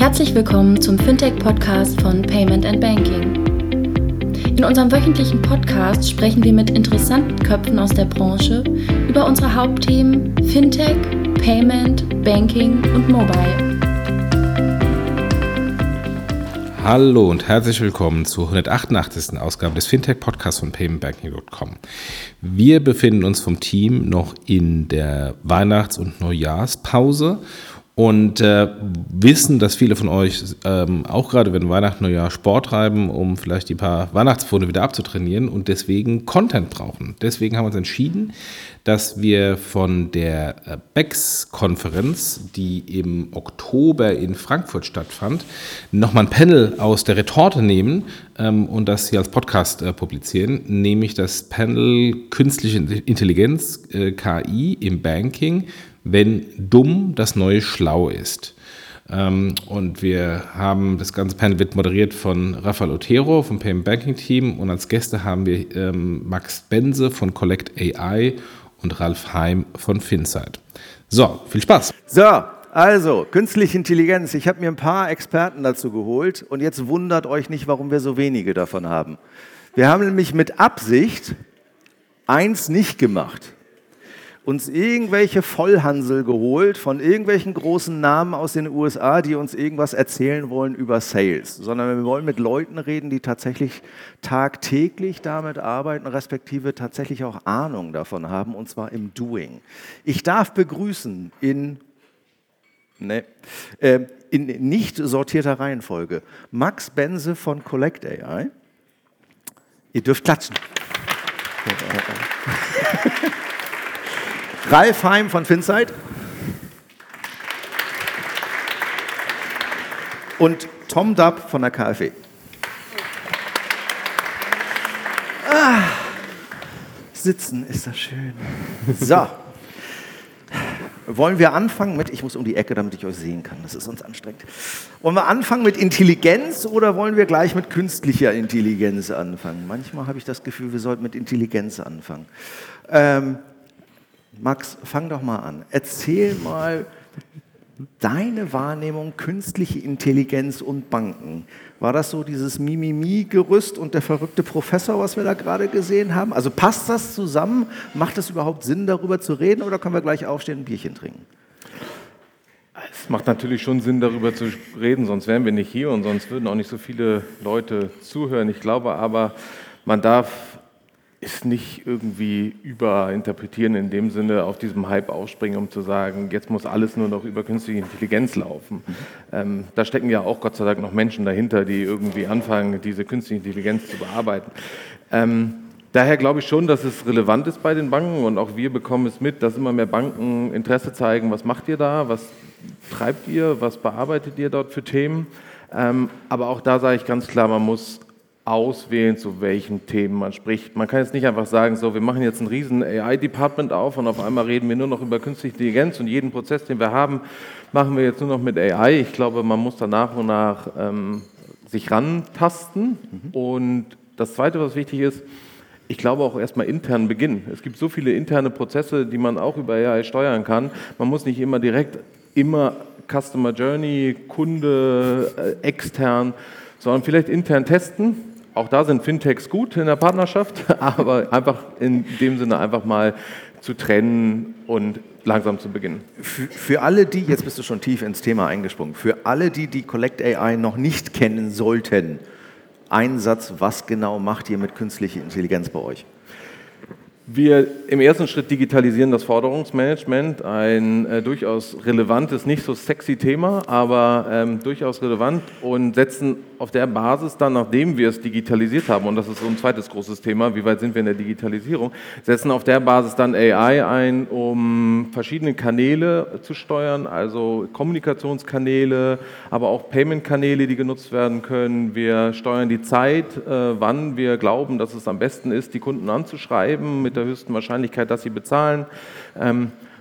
Herzlich willkommen zum Fintech-Podcast von Payment and Banking. In unserem wöchentlichen Podcast sprechen wir mit interessanten Köpfen aus der Branche über unsere Hauptthemen Fintech, Payment, Banking und Mobile. Hallo und herzlich willkommen zur 188. Ausgabe des Fintech-Podcasts von paymentbanking.com. Wir befinden uns vom Team noch in der Weihnachts- und Neujahrspause und äh, wissen, dass viele von euch ähm, auch gerade, wenn Weihnachten, Neujahr Sport treiben, um vielleicht die paar Weihnachtspfone wieder abzutrainieren und deswegen Content brauchen. Deswegen haben wir uns entschieden, dass wir von der äh, BEX-Konferenz, die im Oktober in Frankfurt stattfand, nochmal ein Panel aus der Retorte nehmen ähm, und das hier als Podcast äh, publizieren, nämlich das Panel Künstliche Intelligenz, äh, KI im Banking wenn dumm das neue Schlau ist. Ähm, und wir haben, das ganze Panel wird moderiert von Rafael Otero vom Payment Banking Team und als Gäste haben wir ähm, Max Benze von Collect AI und Ralf Heim von Finsight. So, viel Spaß. So, also, künstliche Intelligenz. Ich habe mir ein paar Experten dazu geholt und jetzt wundert euch nicht, warum wir so wenige davon haben. Wir haben nämlich mit Absicht eins nicht gemacht uns irgendwelche Vollhansel geholt von irgendwelchen großen Namen aus den USA, die uns irgendwas erzählen wollen über Sales, sondern wir wollen mit Leuten reden, die tatsächlich tagtäglich damit arbeiten, respektive tatsächlich auch Ahnung davon haben, und zwar im Doing. Ich darf begrüßen in, ne, äh, in nicht sortierter Reihenfolge Max Benze von Collect AI. Ihr dürft klatschen. Ralf Heim von Finsight. Und Tom Dabb von der KfW. Ah, sitzen ist das schön. So. Wollen wir anfangen mit, ich muss um die Ecke, damit ich euch sehen kann, das ist uns anstrengend. Wollen wir anfangen mit Intelligenz oder wollen wir gleich mit künstlicher Intelligenz anfangen? Manchmal habe ich das Gefühl, wir sollten mit Intelligenz anfangen. Ähm, Max, fang doch mal an. Erzähl mal deine Wahrnehmung künstliche Intelligenz und Banken. War das so dieses Mimimi-Gerüst und der verrückte Professor, was wir da gerade gesehen haben? Also passt das zusammen? Macht es überhaupt Sinn, darüber zu reden oder können wir gleich aufstehen und ein Bierchen trinken? Es macht natürlich schon Sinn, darüber zu reden, sonst wären wir nicht hier und sonst würden auch nicht so viele Leute zuhören. Ich glaube aber, man darf ist nicht irgendwie überinterpretieren in dem Sinne auf diesem Hype aufspringen, um zu sagen, jetzt muss alles nur noch über künstliche Intelligenz laufen. Ähm, da stecken ja auch Gott sei Dank noch Menschen dahinter, die irgendwie anfangen, diese künstliche Intelligenz zu bearbeiten. Ähm, daher glaube ich schon, dass es relevant ist bei den Banken und auch wir bekommen es mit, dass immer mehr Banken Interesse zeigen, was macht ihr da, was treibt ihr, was bearbeitet ihr dort für Themen. Ähm, aber auch da sage ich ganz klar, man muss auswählen, zu welchen Themen man spricht. Man kann jetzt nicht einfach sagen, so, wir machen jetzt ein riesen AI-Department auf und auf einmal reden wir nur noch über künstliche Intelligenz und jeden Prozess, den wir haben, machen wir jetzt nur noch mit AI. Ich glaube, man muss da nach und nach ähm, sich rantasten. Mhm. Und das Zweite, was wichtig ist, ich glaube auch erstmal intern beginnen. Es gibt so viele interne Prozesse, die man auch über AI steuern kann. Man muss nicht immer direkt immer Customer Journey, Kunde, äh, extern, sondern vielleicht intern testen, auch da sind Fintechs gut in der Partnerschaft, aber einfach in dem Sinne einfach mal zu trennen und langsam zu beginnen. Für, für, alle die, jetzt bist du schon tief ins Thema eingesprungen, für alle die, die Collect AI noch nicht kennen sollten, ein Satz, was genau macht ihr mit künstlicher Intelligenz bei euch? Wir im ersten Schritt digitalisieren das Forderungsmanagement, ein äh, durchaus relevantes, nicht so sexy Thema, aber ähm, durchaus relevant und setzen auf der Basis dann, nachdem wir es digitalisiert haben, und das ist so ein zweites großes Thema, wie weit sind wir in der Digitalisierung, setzen auf der Basis dann AI ein, um verschiedene Kanäle zu steuern, also Kommunikationskanäle, aber auch Payment-Kanäle, die genutzt werden können. Wir steuern die Zeit, äh, wann wir glauben, dass es am besten ist, die Kunden anzuschreiben mit der höchsten Wahrscheinlichkeit, dass sie bezahlen.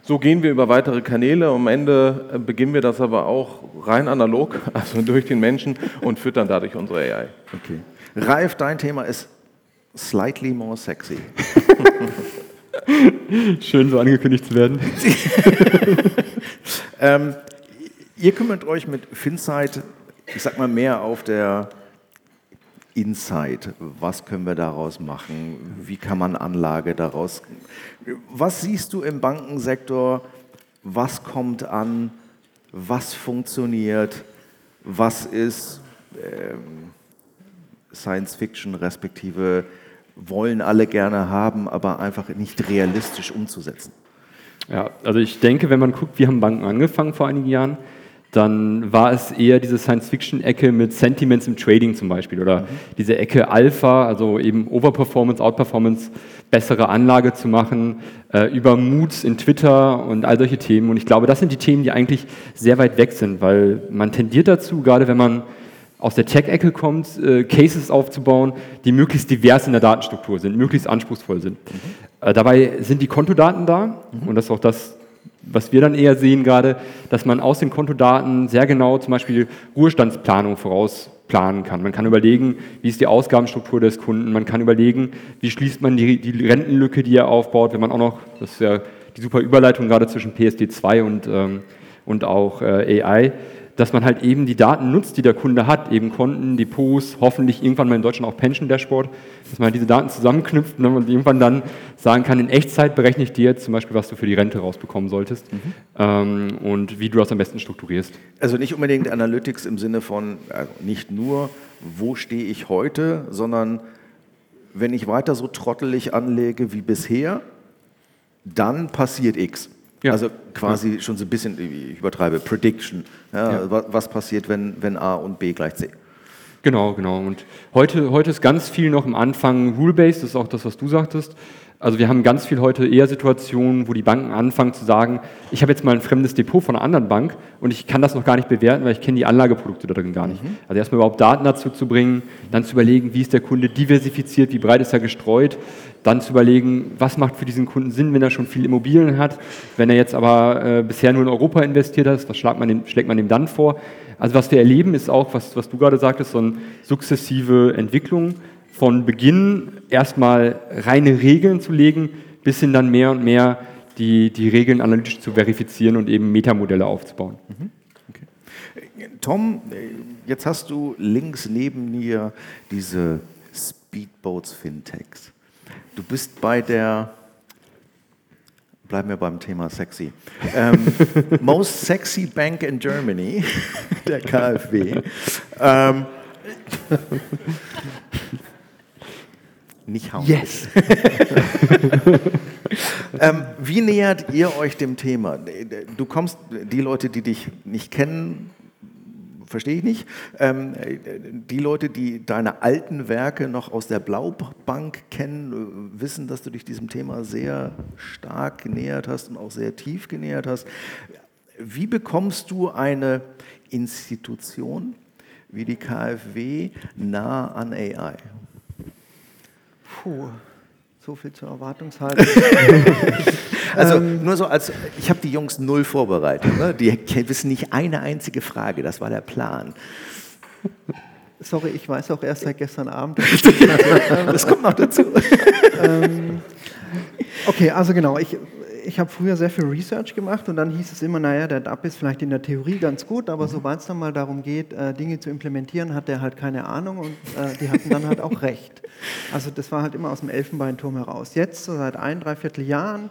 So gehen wir über weitere Kanäle. Am Ende äh, beginnen wir das aber auch rein analog, also durch den Menschen und füttern dadurch unsere AI. Okay. Ralf, dein Thema ist slightly more sexy. Schön so angekündigt zu werden. ähm, Ihr kümmert euch mit Finsight, ich sag mal, mehr auf der Insight. Was können wir daraus machen? Wie kann man Anlage daraus? Was siehst du im Bankensektor? Was kommt an? Was funktioniert? Was ist ähm, Science Fiction respektive wollen alle gerne haben, aber einfach nicht realistisch umzusetzen? Ja, also ich denke, wenn man guckt, wie haben Banken angefangen vor einigen Jahren, dann war es eher diese Science-Fiction-Ecke mit Sentiments im Trading zum Beispiel oder mhm. diese Ecke Alpha, also eben Overperformance, Outperformance, bessere Anlage zu machen, äh, über Moods in Twitter und all solche Themen. Und ich glaube, das sind die Themen, die eigentlich sehr weit weg sind, weil man tendiert dazu, gerade wenn man aus der Tech-Ecke kommt, äh, Cases aufzubauen, die möglichst divers in der Datenstruktur sind, möglichst anspruchsvoll sind. Mhm. Äh, dabei sind die Kontodaten da mhm. und das ist auch das, was wir dann eher sehen gerade, dass man aus den Kontodaten sehr genau zum Beispiel Ruhestandsplanung vorausplanen kann. Man kann überlegen, wie ist die Ausgabenstruktur des Kunden, man kann überlegen, wie schließt man die, die Rentenlücke, die er aufbaut, wenn man auch noch, das ist ja die super Überleitung gerade zwischen PSD2 und, ähm, und auch äh, AI, dass man halt eben die Daten nutzt, die der Kunde hat, eben Konten, Depots, hoffentlich irgendwann mal in Deutschland auch Pension Dashboard, dass man halt diese Daten zusammenknüpft und irgendwann dann sagen kann, in Echtzeit berechne ich dir jetzt zum Beispiel, was du für die Rente rausbekommen solltest mhm. ähm, und wie du das am besten strukturierst. Also nicht unbedingt Analytics im Sinne von, also nicht nur, wo stehe ich heute, sondern wenn ich weiter so trottelig anlege wie bisher, dann passiert X. Ja. Also quasi ja. schon so ein bisschen, ich übertreibe, Prediction. Ja, was passiert, wenn, wenn A und B gleich C? Genau, genau. Und heute, heute ist ganz viel noch am Anfang Rule-Based, das ist auch das, was du sagtest. Also wir haben ganz viel heute eher Situationen, wo die Banken anfangen zu sagen, ich habe jetzt mal ein fremdes Depot von einer anderen Bank und ich kann das noch gar nicht bewerten, weil ich kenne die Anlageprodukte darin gar nicht. Mhm. Also erstmal überhaupt Daten dazu zu bringen, dann zu überlegen, wie ist der Kunde diversifiziert, wie breit ist er gestreut, dann zu überlegen, was macht für diesen Kunden Sinn, wenn er schon viel Immobilien hat, wenn er jetzt aber äh, bisher nur in Europa investiert hat, was schlägt man, dem, schlägt man dem dann vor? Also was wir erleben, ist auch, was, was du gerade sagtest, so eine sukzessive Entwicklung von Beginn erstmal reine Regeln zu legen, bis hin dann mehr und mehr die, die Regeln analytisch zu verifizieren und eben Metamodelle aufzubauen. Mhm. Tom, jetzt hast du links neben mir diese Speedboats Fintechs. Du bist bei der, bleiben wir beim Thema sexy, ähm, Most Sexy Bank in Germany, der KfW. Ähm, nicht hauen. Yes. ähm, wie nähert ihr euch dem Thema? Du kommst, die Leute, die dich nicht kennen, verstehe ich nicht. Ähm, die Leute, die deine alten Werke noch aus der Blaubank kennen, wissen, dass du dich diesem Thema sehr stark genähert hast und auch sehr tief genähert hast. Wie bekommst du eine Institution wie die KfW nah an AI? Puh, so viel zur Erwartungshaltung. also ähm, nur so als, ich habe die Jungs null vorbereitet. Ne? Die wissen nicht eine einzige Frage, das war der Plan. Sorry, ich weiß auch erst seit gestern Abend. das kommt noch dazu. Ähm, okay, also genau, ich, ich habe früher sehr viel Research gemacht und dann hieß es immer, naja, der DAP ist vielleicht in der Theorie ganz gut, aber mhm. sobald es dann mal darum geht, äh, Dinge zu implementieren, hat der halt keine Ahnung und äh, die hatten dann halt auch recht. Also das war halt immer aus dem Elfenbeinturm heraus. Jetzt, so seit ein, dreiviertel Jahren,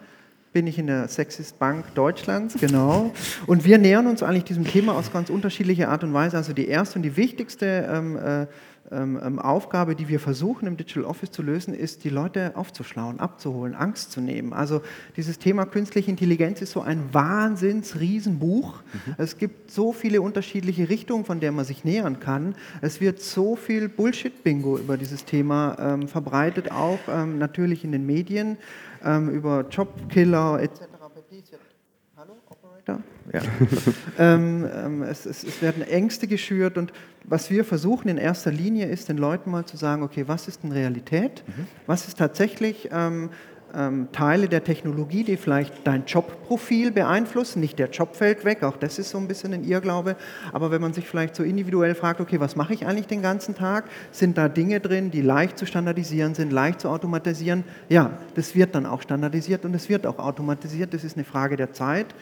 bin ich in der Sexist Bank Deutschlands, genau. Und wir nähern uns eigentlich diesem Thema aus ganz unterschiedlicher Art und Weise. Also die erste und die wichtigste ähm, äh, ähm, ähm, Aufgabe, die wir versuchen im Digital Office zu lösen, ist, die Leute aufzuschlauen, abzuholen, Angst zu nehmen. Also dieses Thema künstliche Intelligenz ist so ein Wahnsinns-Riesenbuch. Mhm. Es gibt so viele unterschiedliche Richtungen, von der man sich nähern kann. Es wird so viel Bullshit-Bingo über dieses Thema ähm, verbreitet, auch ähm, natürlich in den Medien, ähm, über Jobkiller etc. Hallo, Operator? Ja. ähm, ähm, es, es, es, werden Ängste geschürt und was wir versuchen in erster Linie ist, den Leuten mal zu sagen, okay, was ist denn Realität? Mhm. Was ist tatsächlich ähm, ähm, Teile der Technologie, die vielleicht dein Jobprofil beeinflussen? Nicht der Job fällt weg, auch das ist so ein bisschen ein Irrglaube. Aber wenn man sich vielleicht so individuell fragt, okay, was mache ich eigentlich den ganzen Tag? Sind da Dinge drin, die leicht zu standardisieren sind, leicht zu automatisieren? Ja, das wird dann auch standardisiert und es wird auch automatisiert. Das ist eine Frage der Zeit.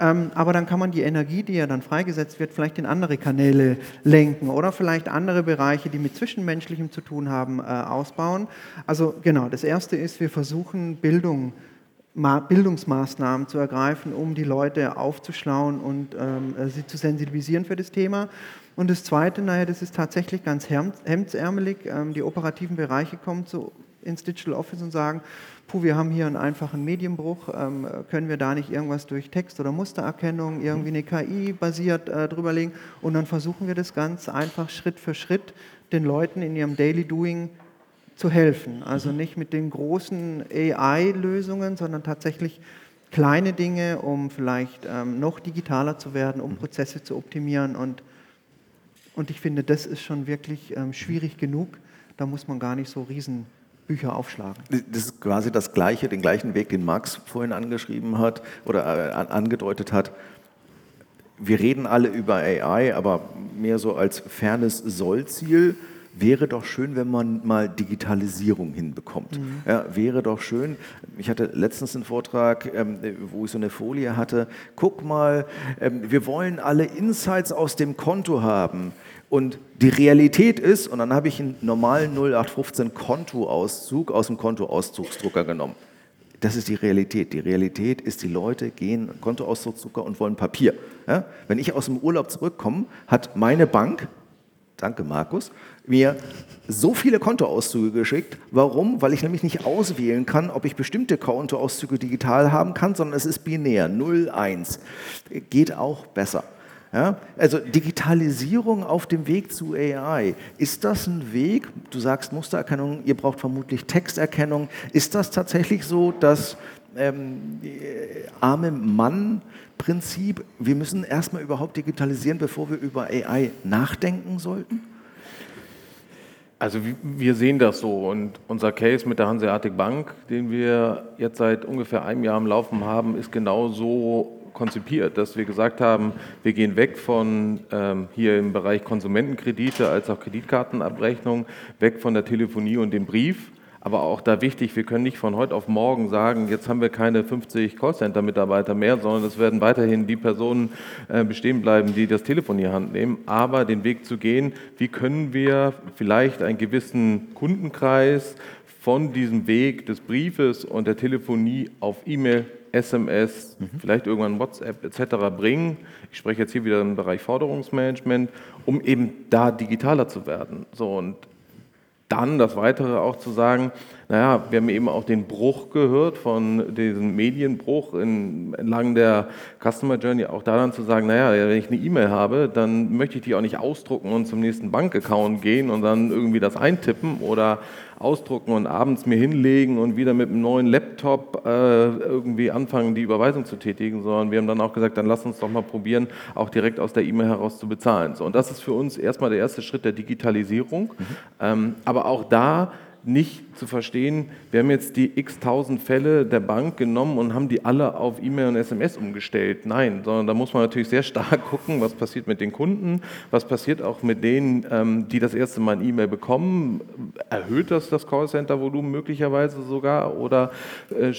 Ähm, aber dann kann man die Energie, die ja dann freigesetzt wird, vielleicht in andere Kanäle lenken oder vielleicht andere Bereiche, die mit Zwischenmenschlichem zu tun haben, äh, ausbauen. Also genau, das Erste ist, wir versuchen Bildung Bildungsmaßnahmen zu ergreifen, um die Leute aufzuschlauen und ähm, äh, sie zu sensibilisieren für das Thema. Und das Zweite, naja, das ist tatsächlich ganz hemdsärmelig. Ähm, die operativen Bereiche kommen zu, ins Digital Office und sagen, puh, wir haben hier einen einfachen Medienbruch, ähm, können wir da nicht irgendwas durch Text- oder Mustererkennung, irgendwie eine KI basiert äh, drüberlegen? Und dann versuchen wir das ganz einfach Schritt für Schritt den Leuten in ihrem Daily Doing zu helfen. Also nicht mit den großen AI-Lösungen, sondern tatsächlich kleine Dinge, um vielleicht ähm, noch digitaler zu werden, um Prozesse zu optimieren. Und, und ich finde, das ist schon wirklich ähm, schwierig genug. Da muss man gar nicht so Riesenbücher aufschlagen. Das ist quasi das gleiche, den gleichen Weg, den Max vorhin angeschrieben hat oder äh, angedeutet hat. Wir reden alle über AI, aber mehr so als fernes Sollziel wäre doch schön, wenn man mal Digitalisierung hinbekommt. Mhm. Ja, wäre doch schön. Ich hatte letztens einen Vortrag, ähm, wo ich so eine Folie hatte. Guck mal, ähm, wir wollen alle Insights aus dem Konto haben. Und die Realität ist, und dann habe ich einen normalen 0815 Kontoauszug aus dem Kontoauszugsdrucker genommen. Das ist die Realität. Die Realität ist, die Leute gehen Kontoauszugsdrucker und wollen Papier. Ja? Wenn ich aus dem Urlaub zurückkomme, hat meine Bank danke Markus, mir so viele Kontoauszüge geschickt. Warum? Weil ich nämlich nicht auswählen kann, ob ich bestimmte Kontoauszüge digital haben kann, sondern es ist binär, 0, 1. Geht auch besser. Ja? Also Digitalisierung auf dem Weg zu AI, ist das ein Weg? Du sagst Mustererkennung, ihr braucht vermutlich Texterkennung. Ist das tatsächlich so, dass ähm, arme Mann-Prinzip, wir müssen erstmal überhaupt digitalisieren, bevor wir über AI nachdenken sollten? Also wir sehen das so und unser Case mit der Hanseatic Bank, den wir jetzt seit ungefähr einem Jahr am Laufen haben, ist genau so konzipiert, dass wir gesagt haben, wir gehen weg von ähm, hier im Bereich Konsumentenkredite als auch Kreditkartenabrechnung, weg von der Telefonie und dem Brief aber auch da wichtig, wir können nicht von heute auf morgen sagen, jetzt haben wir keine 50 Callcenter-Mitarbeiter mehr, sondern es werden weiterhin die Personen äh, bestehen bleiben, die das Telefon in die Hand nehmen. Aber den Weg zu gehen, wie können wir vielleicht einen gewissen Kundenkreis von diesem Weg des Briefes und der Telefonie auf E-Mail, SMS, mhm. vielleicht irgendwann WhatsApp etc. bringen. Ich spreche jetzt hier wieder im Bereich Forderungsmanagement, um eben da digitaler zu werden. So und dann das Weitere auch zu sagen, naja, wir haben eben auch den Bruch gehört von diesem Medienbruch in, entlang der Customer Journey, auch da dann zu sagen, naja, wenn ich eine E-Mail habe, dann möchte ich die auch nicht ausdrucken und zum nächsten Bankaccount gehen und dann irgendwie das eintippen oder ausdrucken und abends mir hinlegen und wieder mit einem neuen Laptop äh, irgendwie anfangen, die Überweisung zu tätigen, sondern wir haben dann auch gesagt, dann lass uns doch mal probieren, auch direkt aus der E-Mail heraus zu bezahlen. So, und das ist für uns erstmal der erste Schritt der Digitalisierung. Mhm. Ähm, aber auch da nicht zu verstehen, wir haben jetzt die x tausend Fälle der Bank genommen und haben die alle auf E-Mail und SMS umgestellt. Nein, sondern da muss man natürlich sehr stark gucken, was passiert mit den Kunden, was passiert auch mit denen, ähm, die das erste Mal ein E-Mail bekommen. Erhöht das das Callcenter-Volumen möglicherweise sogar oder äh,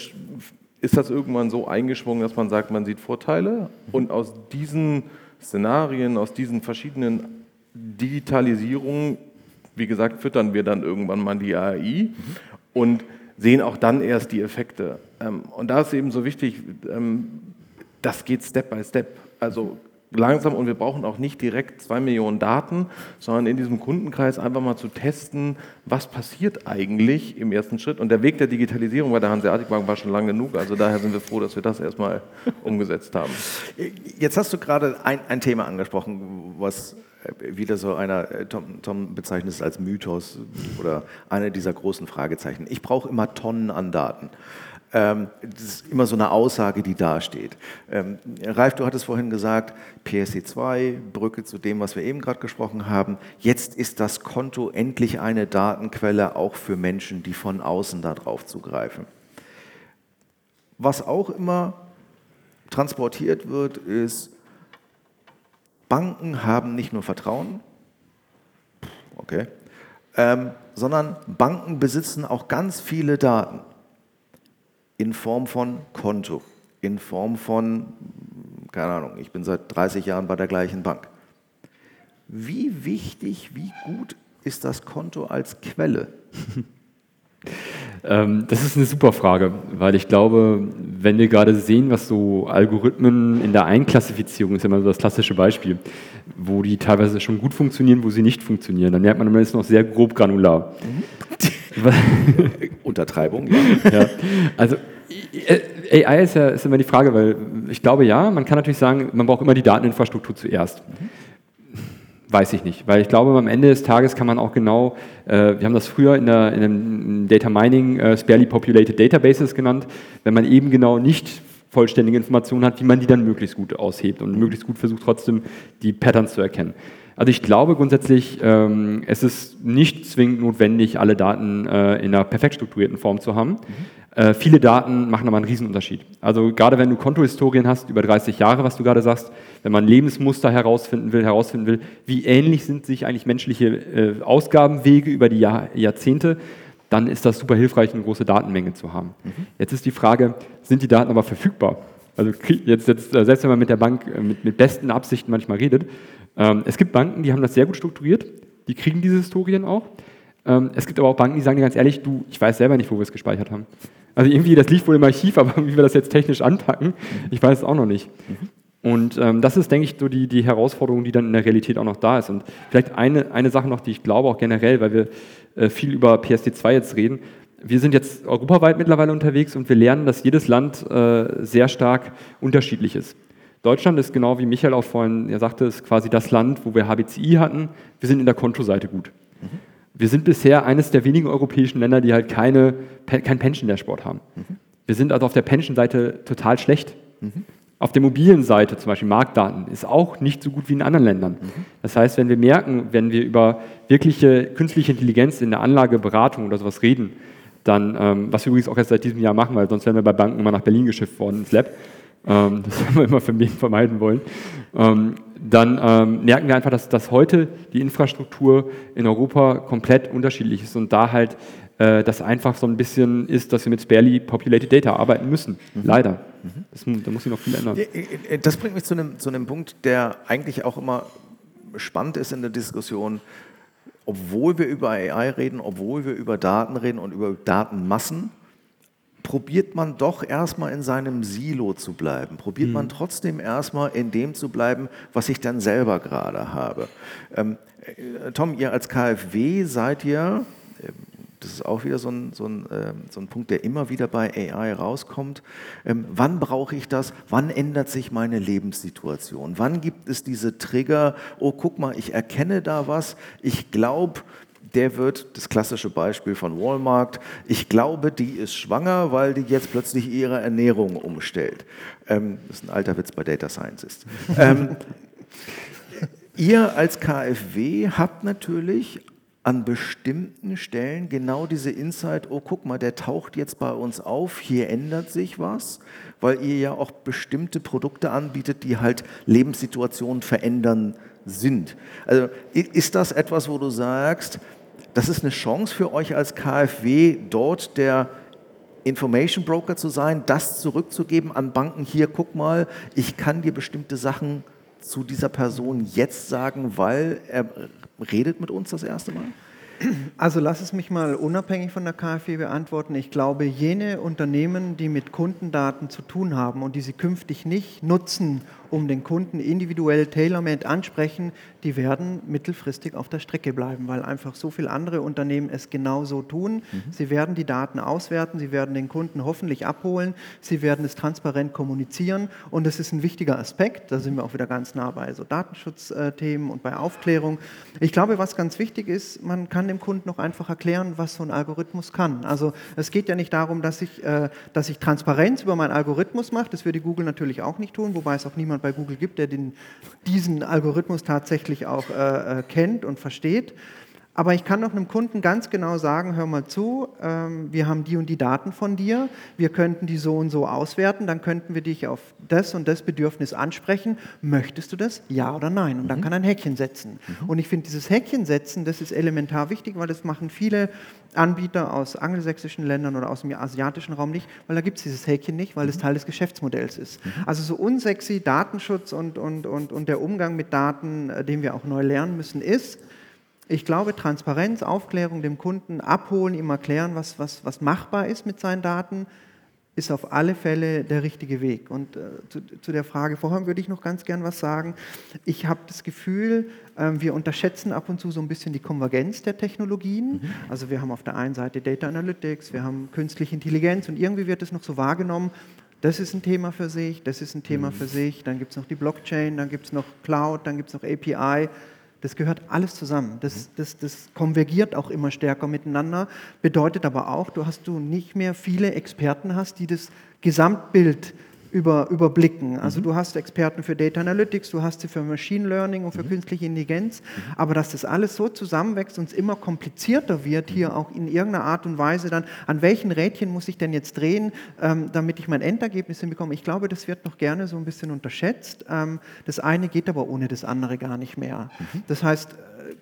ist das irgendwann so eingeschwungen, dass man sagt, man sieht Vorteile und aus diesen Szenarien, aus diesen verschiedenen Digitalisierungen wie gesagt, füttern wir dann irgendwann mal die AI mhm. und sehen auch dann erst die Effekte. Ähm, und da ist eben so wichtig, ähm, das geht Step by Step. Also langsam und wir brauchen auch nicht direkt zwei Millionen Daten, sondern in diesem Kundenkreis einfach mal zu testen, was passiert eigentlich im ersten Schritt. Und der Weg der Digitalisierung bei der Hanseatic Bank war schon lang genug. Also daher sind wir froh, dass wir das erstmal umgesetzt haben. Jetzt hast du gerade ein, ein Thema angesprochen, was wieder so einer, äh, Tom, Tom bezeichnet es als Mythos oder eine dieser großen Fragezeichen. Ich brauche immer Tonnen an Daten. Ähm, das ist immer so eine Aussage, die dasteht. Ähm, Ralf, du hattest vorhin gesagt, PSC2, Brücke zu dem, was wir eben gerade gesprochen haben. Jetzt ist das Konto endlich eine Datenquelle auch für Menschen, die von außen darauf zugreifen. Was auch immer transportiert wird, ist, Banken haben nicht nur Vertrauen, okay, ähm, sondern Banken besitzen auch ganz viele Daten in Form von Konto, in Form von keine Ahnung, ich bin seit 30 Jahren bei der gleichen Bank. Wie wichtig, wie gut ist das Konto als Quelle? Ähm, das ist eine super Frage, weil ich glaube, wenn wir gerade sehen, was so Algorithmen in der Einklassifizierung ist, immer so das klassische Beispiel, wo die teilweise schon gut funktionieren, wo sie nicht funktionieren, dann merkt man, man ist noch sehr grob granular. Mhm. Untertreibung, ja. ja. Also äh, AI ist ja ist immer die Frage, weil ich glaube, ja, man kann natürlich sagen, man braucht immer die Dateninfrastruktur zuerst. Mhm. Weiß ich nicht, weil ich glaube, am Ende des Tages kann man auch genau, äh, wir haben das früher in, der, in dem Data Mining äh, Sparely Populated Databases genannt, wenn man eben genau nicht vollständige Informationen hat, wie man die dann möglichst gut aushebt und möglichst gut versucht, trotzdem die Patterns zu erkennen. Also ich glaube grundsätzlich, ähm, es ist nicht zwingend notwendig, alle Daten äh, in einer perfekt strukturierten Form zu haben. Mhm. Äh, viele Daten machen aber einen Riesenunterschied. Also gerade wenn du Kontohistorien hast über 30 Jahre, was du gerade sagst, wenn man Lebensmuster herausfinden will, herausfinden will, wie ähnlich sind sich eigentlich menschliche äh, Ausgabenwege über die Jahr, Jahrzehnte, dann ist das super hilfreich, eine große Datenmenge zu haben. Mhm. Jetzt ist die Frage, sind die Daten aber verfügbar? Also jetzt, jetzt äh, selbst wenn man mit der Bank äh, mit, mit besten Absichten manchmal redet, ähm, es gibt Banken, die haben das sehr gut strukturiert, die kriegen diese Historien auch. Ähm, es gibt aber auch Banken, die sagen dir ganz ehrlich, du, ich weiß selber nicht, wo wir es gespeichert haben. Also irgendwie, das liegt wohl im Archiv, aber wie wir das jetzt technisch anpacken, ich weiß es auch noch nicht. Und ähm, das ist, denke ich, so die, die Herausforderung, die dann in der Realität auch noch da ist. Und vielleicht eine, eine Sache noch, die ich glaube, auch generell, weil wir viel über PSD2 jetzt reden. Wir sind jetzt europaweit mittlerweile unterwegs und wir lernen, dass jedes Land äh, sehr stark unterschiedlich ist. Deutschland ist genau wie Michael auch vorhin ja, sagte, ist quasi das Land, wo wir HBCI hatten. Wir sind in der Kontoseite gut. Mhm. Wir sind bisher eines der wenigen europäischen Länder, die halt keine, kein Pension-Dashboard haben. Mhm. Wir sind also auf der Pension-Seite total schlecht. Mhm. Auf der mobilen Seite, zum Beispiel Marktdaten, ist auch nicht so gut wie in anderen Ländern. Mhm. Das heißt, wenn wir merken, wenn wir über wirkliche künstliche Intelligenz in der Anlageberatung oder sowas reden, dann, ähm, was wir übrigens auch erst seit diesem Jahr machen, weil sonst wären wir bei Banken immer nach Berlin geschifft worden ins Lab, ähm, das haben wir immer vermeiden wollen, ähm, dann ähm, merken wir einfach, dass, dass heute die Infrastruktur in Europa komplett unterschiedlich ist und da halt äh, das einfach so ein bisschen ist, dass wir mit Sparely Populated Data arbeiten müssen. Mhm. Leider. Mhm. Das, da muss sich noch viel ändern. Äh, das bringt mich zu einem, zu einem Punkt, der eigentlich auch immer spannend ist in der Diskussion. Obwohl wir über AI reden, obwohl wir über Daten reden und über Datenmassen, probiert man doch erstmal in seinem Silo zu bleiben. Probiert mhm. man trotzdem erstmal in dem zu bleiben, was ich dann selber gerade habe. Ähm, äh, Tom, ihr als KfW seid ihr, äh, das ist auch wieder so ein, so, ein, äh, so ein Punkt, der immer wieder bei AI rauskommt. Ähm, wann brauche ich das? Wann ändert sich meine Lebenssituation? Wann gibt es diese Trigger? Oh, guck mal, ich erkenne da was. Ich glaube, der wird, das klassische Beispiel von Walmart, ich glaube, die ist schwanger, weil die jetzt plötzlich ihre Ernährung umstellt. Ähm, das ist ein alter Witz bei Data Scientists. ähm, ihr als KfW habt natürlich an bestimmten Stellen genau diese Insight, oh guck mal, der taucht jetzt bei uns auf, hier ändert sich was, weil ihr ja auch bestimmte Produkte anbietet, die halt Lebenssituationen verändern sind. Also ist das etwas, wo du sagst, das ist eine Chance für euch als KfW, dort der Information Broker zu sein, das zurückzugeben an Banken. Hier, guck mal, ich kann dir bestimmte Sachen zu dieser Person jetzt sagen, weil er redet mit uns das erste Mal? Also lass es mich mal unabhängig von der KfW beantworten. Ich glaube, jene Unternehmen, die mit Kundendaten zu tun haben und die sie künftig nicht nutzen, um den Kunden individuell tailor-made ansprechen, die werden mittelfristig auf der Strecke bleiben, weil einfach so viele andere Unternehmen es genauso tun. Mhm. Sie werden die Daten auswerten, sie werden den Kunden hoffentlich abholen, sie werden es transparent kommunizieren und das ist ein wichtiger Aspekt. Da sind wir auch wieder ganz nah bei so Datenschutzthemen und bei Aufklärung. Ich glaube, was ganz wichtig ist, man kann dem Kunden noch einfach erklären, was so ein Algorithmus kann. Also es geht ja nicht darum, dass ich, äh, dass ich Transparenz über meinen Algorithmus mache, das würde Google natürlich auch nicht tun, wobei es auch niemand bei Google gibt, der den, diesen Algorithmus tatsächlich auch äh, äh, kennt und versteht. Aber ich kann doch einem Kunden ganz genau sagen, hör mal zu, ähm, wir haben die und die Daten von dir, wir könnten die so und so auswerten, dann könnten wir dich auf das und das Bedürfnis ansprechen. Möchtest du das? Ja oder nein? Und dann mhm. kann er ein Häkchen setzen. Mhm. Und ich finde, dieses Häkchen setzen, das ist elementar wichtig, weil das machen viele Anbieter aus angelsächsischen Ländern oder aus dem asiatischen Raum nicht, weil da gibt es dieses Häkchen nicht, weil es mhm. Teil des Geschäftsmodells ist. Also so unsexy Datenschutz und, und, und, und der Umgang mit Daten, äh, den wir auch neu lernen müssen, ist, ich glaube, Transparenz, Aufklärung, dem Kunden abholen, ihm erklären, was, was, was machbar ist mit seinen Daten, ist auf alle Fälle der richtige Weg. Und äh, zu, zu, der Frage vorher würde ich noch ganz gern was sagen. Ich habe das Gefühl, äh, wir unterschätzen ab und zu so ein bisschen die Konvergenz der Technologien. Mhm. Also wir haben auf der einen Seite Data Analytics, wir haben künstliche Intelligenz und irgendwie wird es noch so wahrgenommen, das ist ein Thema für sich, das ist ein Thema mhm. für sich, dann gibt es noch die Blockchain, dann gibt es noch Cloud, dann gibt es noch API. Das gehört alles zusammen. Das, mhm. das, das konvergiert auch immer stärker miteinander. Bedeutet aber auch, du hast du nicht mehr viele Experten hast, die das Gesamtbild über, überblicken. Also mhm. du hast Experten für Data Analytics, du hast sie für Machine Learning und für mhm. künstliche Intelligenz, mhm. aber dass das alles so zusammenwächst und es immer komplizierter wird, hier mhm. auch in irgendeiner Art und Weise dann, an welchen Rädchen muss ich denn jetzt drehen, ähm, damit ich mein Endergebnis hinbekomme. Ich glaube, das wird noch gerne so ein bisschen unterschätzt. Ähm, das eine geht aber ohne das andere gar nicht mehr. Mhm. Das heißt,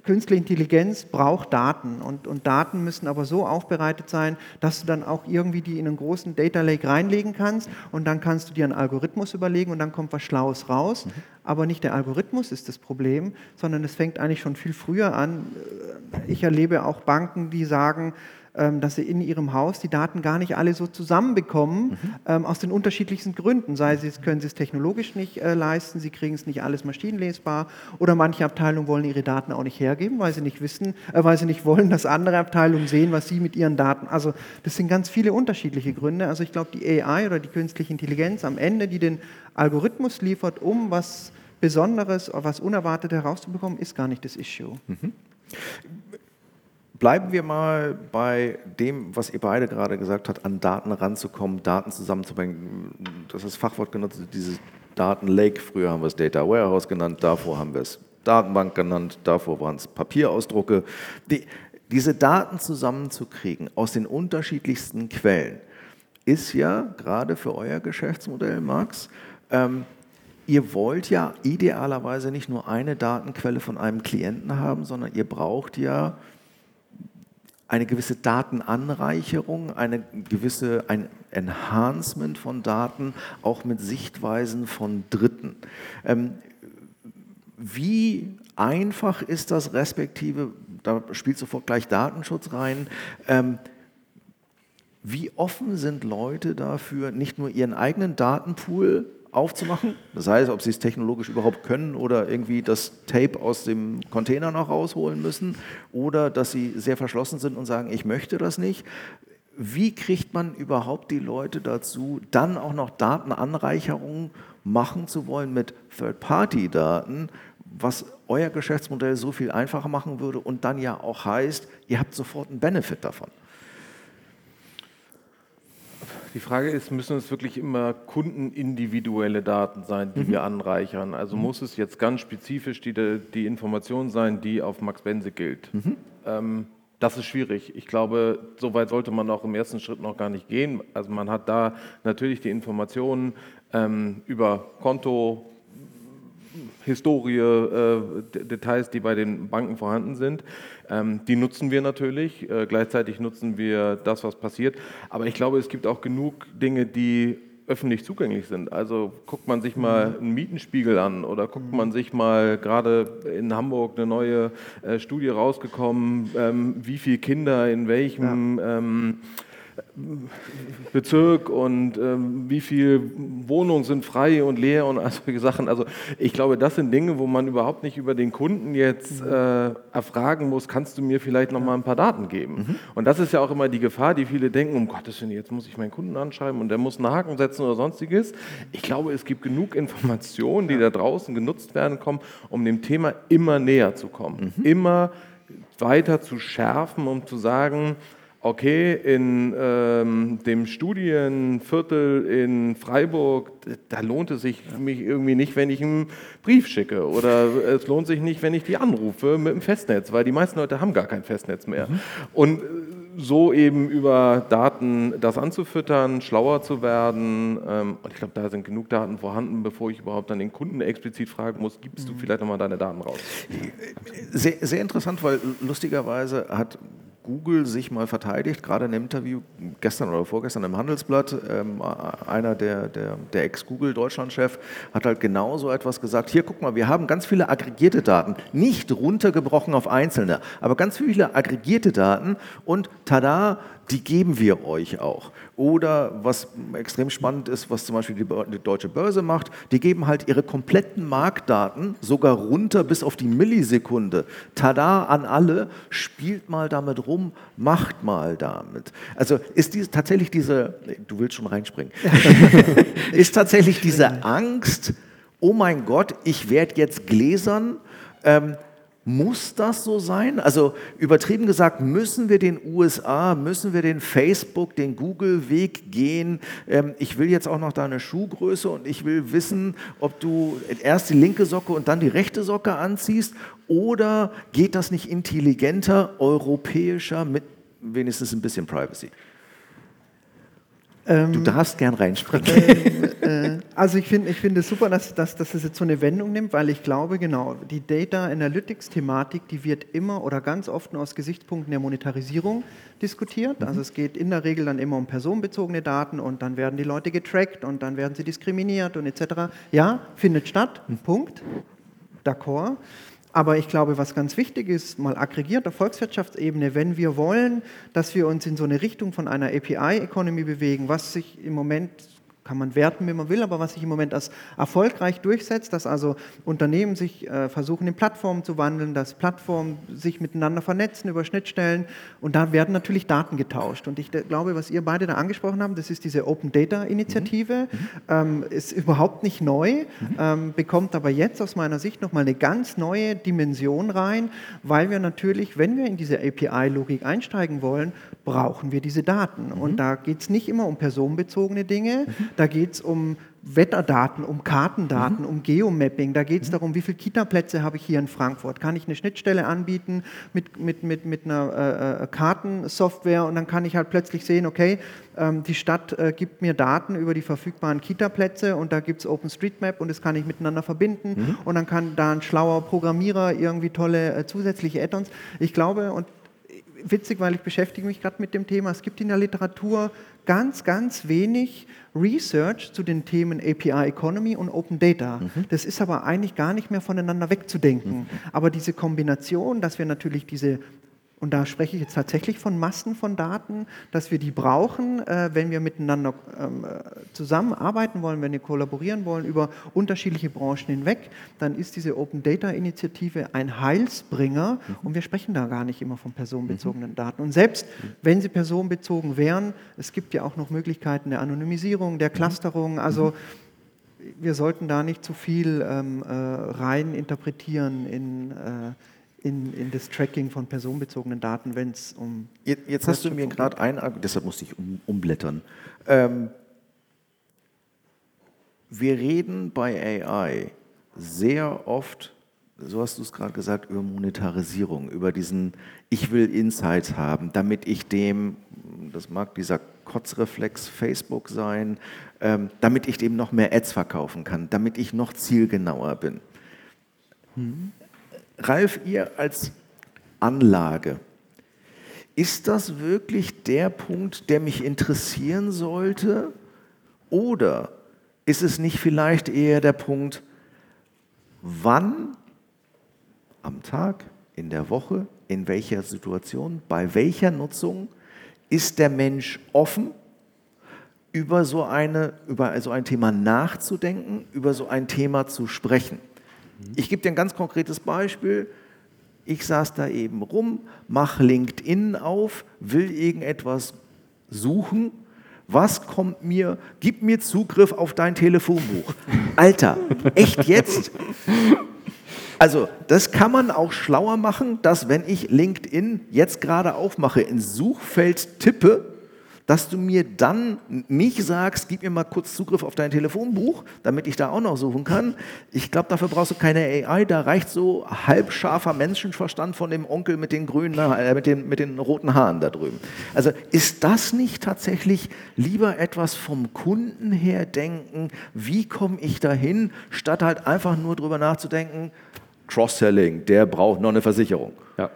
künstliche Intelligenz braucht Daten und, und, Daten müssen aber so aufbereitet sein, dass du dann auch irgendwie die in einen großen Data Lake reinlegen kannst und dann kannst du dir einen Algorithmus überlegen und dann kommt was Schlaues raus. Mhm. Aber nicht der Algorithmus ist das Problem, sondern es fängt eigentlich schon viel früher an. Ich erlebe auch Banken, die sagen, dass sie in ihrem Haus die Daten gar nicht alle so zusammenbekommen, mhm. ähm, aus den unterschiedlichsten Gründen. Sei es, können sie es technologisch nicht äh, leisten, sie kriegen es nicht alles maschinenlesbar oder manche Abteilungen wollen ihre Daten auch nicht hergeben, weil sie nicht wissen, äh, weil sie nicht wollen, dass andere Abteilungen sehen, was sie mit ihren Daten. Also das sind ganz viele unterschiedliche Gründe. Also ich glaube, die AI oder die künstliche Intelligenz am Ende, die den Algorithmus liefert, um was Besonderes, was Unerwartetes herauszubekommen, ist gar nicht das Issue. Mhm. Bleiben wir mal bei dem, was ihr beide gerade gesagt habt, an Daten ranzukommen, Daten zusammenzubringen. Das ist das Fachwort genutzt, dieses Datenlake. Früher haben wir es Data Warehouse genannt, davor haben wir es Datenbank genannt, davor waren es Papierausdrucke. Die, diese Daten zusammenzukriegen aus den unterschiedlichsten Quellen ist ja gerade für euer Geschäftsmodell, Max, ähm, ihr wollt ja idealerweise nicht nur eine Datenquelle von einem Klienten haben, sondern ihr braucht ja eine gewisse Datenanreicherung, eine gewisse, ein Enhancement von Daten, auch mit Sichtweisen von Dritten. Ähm, wie einfach ist das respektive, da spielt sofort gleich Datenschutz rein, ähm, wie offen sind Leute dafür, nicht nur ihren eigenen Datenpool aufzumachen. Das heißt, ob sie es technologisch überhaupt können oder irgendwie das Tape aus dem Container noch rausholen müssen oder dass sie sehr verschlossen sind und sagen, ich möchte das nicht. Wie kriegt man überhaupt die Leute dazu, dann auch noch Datenanreicherungen machen zu wollen mit Third-Party-Daten, was euer Geschäftsmodell so viel einfacher machen würde und dann ja auch heißt, ihr habt sofort einen Benefit davon? Die Frage ist, müssen es wirklich immer kundenindividuelle Daten sein, die mhm. wir anreichern? Also mhm. muss es jetzt ganz spezifisch die, die Information sein, die auf Max Bense gilt? Mhm. Ähm, das ist schwierig. Ich glaube, so weit sollte man auch im ersten Schritt noch gar nicht gehen. Also man hat da natürlich die Informationen ähm, über Konto, Historie, äh, Details, die bei den Banken vorhanden sind. Ähm, die nutzen wir natürlich. Äh, gleichzeitig nutzen wir das, was passiert. Aber ich glaube, es gibt auch genug Dinge, die öffentlich zugänglich sind. Also guckt man sich mal mhm. einen Mietenspiegel an oder guckt man sich mal gerade in Hamburg eine neue äh, Studie rausgekommen, ähm, wie viele Kinder in welchem ja. ähm, Bezirk und ähm, wie viele Wohnungen sind frei und leer und solche Sachen. Also ich glaube, das sind Dinge, wo man überhaupt nicht über den Kunden jetzt mhm. äh, erfragen muss, kannst du mir vielleicht noch mal ein paar Daten geben? Mhm. Und das ist ja auch immer die Gefahr, die viele denken, um Gottes Willen, jetzt muss ich meinen Kunden anschreiben und der muss einen Haken setzen oder sonstiges. Ich glaube, es gibt genug Informationen, die da draußen genutzt werden kommen, um dem Thema immer näher zu kommen, mhm. immer weiter zu schärfen, um zu sagen, okay, in ähm, dem Studienviertel in Freiburg, da lohnt es sich für mich irgendwie nicht, wenn ich einen Brief schicke. Oder es lohnt sich nicht, wenn ich die anrufe mit dem Festnetz, weil die meisten Leute haben gar kein Festnetz mehr. Mhm. Und so eben über Daten das anzufüttern, schlauer zu werden. Ähm, und ich glaube, da sind genug Daten vorhanden, bevor ich überhaupt dann den Kunden explizit fragen muss, gibst du mhm. vielleicht nochmal deine Daten raus? Sehr, sehr interessant, weil lustigerweise hat Google sich mal verteidigt, gerade in einem Interview gestern oder vorgestern im Handelsblatt. Ähm, einer der, der, der Ex-Google-Deutschland-Chef hat halt genau so etwas gesagt. Hier, guck mal, wir haben ganz viele aggregierte Daten, nicht runtergebrochen auf einzelne, aber ganz viele aggregierte Daten und tada, die geben wir euch auch. Oder was extrem spannend ist, was zum Beispiel die Deutsche Börse macht, die geben halt ihre kompletten Marktdaten sogar runter bis auf die Millisekunde. Tada an alle, spielt mal damit rum, macht mal damit. Also ist dies, tatsächlich diese, du willst schon reinspringen, ist tatsächlich diese Angst, oh mein Gott, ich werde jetzt gläsern, ähm, muss das so sein? Also übertrieben gesagt, müssen wir den USA, müssen wir den Facebook, den Google-Weg gehen? Ähm, ich will jetzt auch noch deine Schuhgröße und ich will wissen, ob du erst die linke Socke und dann die rechte Socke anziehst oder geht das nicht intelligenter, europäischer mit wenigstens ein bisschen Privacy? Ähm, du darfst gern reinspringen. Ähm, äh, also ich finde ich find es super, dass, dass, dass es jetzt so eine Wendung nimmt, weil ich glaube, genau, die Data Analytics-Thematik, die wird immer oder ganz oft nur aus Gesichtspunkten der Monetarisierung diskutiert. Mhm. Also es geht in der Regel dann immer um personenbezogene Daten und dann werden die Leute getrackt und dann werden sie diskriminiert und etc. Ja, findet statt, mhm. Punkt. D'accord. Aber ich glaube, was ganz wichtig ist, mal aggregiert auf Volkswirtschaftsebene, wenn wir wollen, dass wir uns in so eine Richtung von einer API-Economy bewegen, was sich im Moment kann man werten, wie man will, aber was sich im Moment als erfolgreich durchsetzt, dass also Unternehmen sich äh, versuchen, in Plattformen zu wandeln, dass Plattformen sich miteinander vernetzen über Schnittstellen und da werden natürlich Daten getauscht. Und ich glaube, was ihr beide da angesprochen habt, das ist diese Open Data Initiative, mhm. ähm, ist überhaupt nicht neu, mhm. ähm, bekommt aber jetzt aus meiner Sicht nochmal eine ganz neue Dimension rein, weil wir natürlich, wenn wir in diese API-Logik einsteigen wollen, brauchen wir diese Daten. Mhm. Und da geht es nicht immer um personenbezogene Dinge, mhm. Da geht es um Wetterdaten, um Kartendaten, mhm. um Geomapping. Da geht es mhm. darum, wie viele Kita-Plätze habe ich hier in Frankfurt. Kann ich eine Schnittstelle anbieten mit, mit, mit, mit einer äh, äh, Kartensoftware und dann kann ich halt plötzlich sehen, okay, ähm, die Stadt äh, gibt mir Daten über die verfügbaren Kita-Plätze und da gibt es OpenStreetMap und das kann ich miteinander verbinden mhm. und dann kann da ein schlauer Programmierer irgendwie tolle äh, zusätzliche Add-ons. Ich glaube, und witzig, weil ich beschäftige mich gerade mit dem Thema. Es gibt in der Literatur ganz, ganz wenig Research zu den Themen API Economy und Open Data. Mhm. Das ist aber eigentlich gar nicht mehr voneinander wegzudenken. Mhm. Aber diese Kombination, dass wir natürlich diese und da spreche ich jetzt tatsächlich von Massen von Daten, dass wir die brauchen, äh, wenn wir miteinander ähm, äh, zusammenarbeiten wollen, wenn wir kollaborieren wollen über unterschiedliche Branchen hinweg, dann ist diese Open Data Initiative ein Heilsbringer mhm. und wir sprechen da gar nicht immer von personenbezogenen mhm. Daten. Und selbst wenn sie personenbezogen wären, es gibt ja auch noch Möglichkeiten der Anonymisierung, der mhm. Clusterung, also mhm. wir sollten da nicht zu viel ähm, äh, rein interpretieren in äh, in, in das Tracking von personenbezogenen Daten, wenn es um. Jetzt, jetzt hast du mir gerade ein, deshalb musste ich um, umblättern. Ähm, wir reden bei AI sehr oft, so hast du es gerade gesagt, über Monetarisierung, über diesen, ich will Insights haben, damit ich dem, das mag dieser Kotzreflex Facebook sein, ähm, damit ich dem noch mehr Ads verkaufen kann, damit ich noch zielgenauer bin. Mhm. Ralf, ihr als Anlage, ist das wirklich der Punkt, der mich interessieren sollte? Oder ist es nicht vielleicht eher der Punkt, wann am Tag, in der Woche, in welcher Situation, bei welcher Nutzung ist der Mensch offen, über so, eine, über so ein Thema nachzudenken, über so ein Thema zu sprechen? Ich gebe dir ein ganz konkretes Beispiel. Ich saß da eben rum, mache LinkedIn auf, will irgendetwas suchen. Was kommt mir? Gib mir Zugriff auf dein Telefonbuch. Alter, echt jetzt? Also, das kann man auch schlauer machen, dass wenn ich LinkedIn jetzt gerade aufmache, ins Suchfeld tippe, dass du mir dann nicht sagst, gib mir mal kurz Zugriff auf dein Telefonbuch, damit ich da auch noch suchen kann. Ich glaube, dafür brauchst du keine AI, da reicht so halbscharfer Menschenverstand von dem Onkel mit den grünen, äh, mit, den, mit den roten Haaren da drüben. Also ist das nicht tatsächlich lieber etwas vom Kunden her denken, wie komme ich dahin, statt halt einfach nur drüber nachzudenken, Cross-Selling, der braucht noch eine Versicherung. Ja,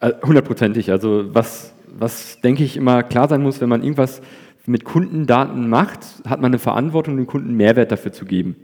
äh, hundertprozentig. Also was was, denke ich, immer klar sein muss, wenn man irgendwas mit Kundendaten macht, hat man eine Verantwortung, dem Kunden Mehrwert dafür zu geben.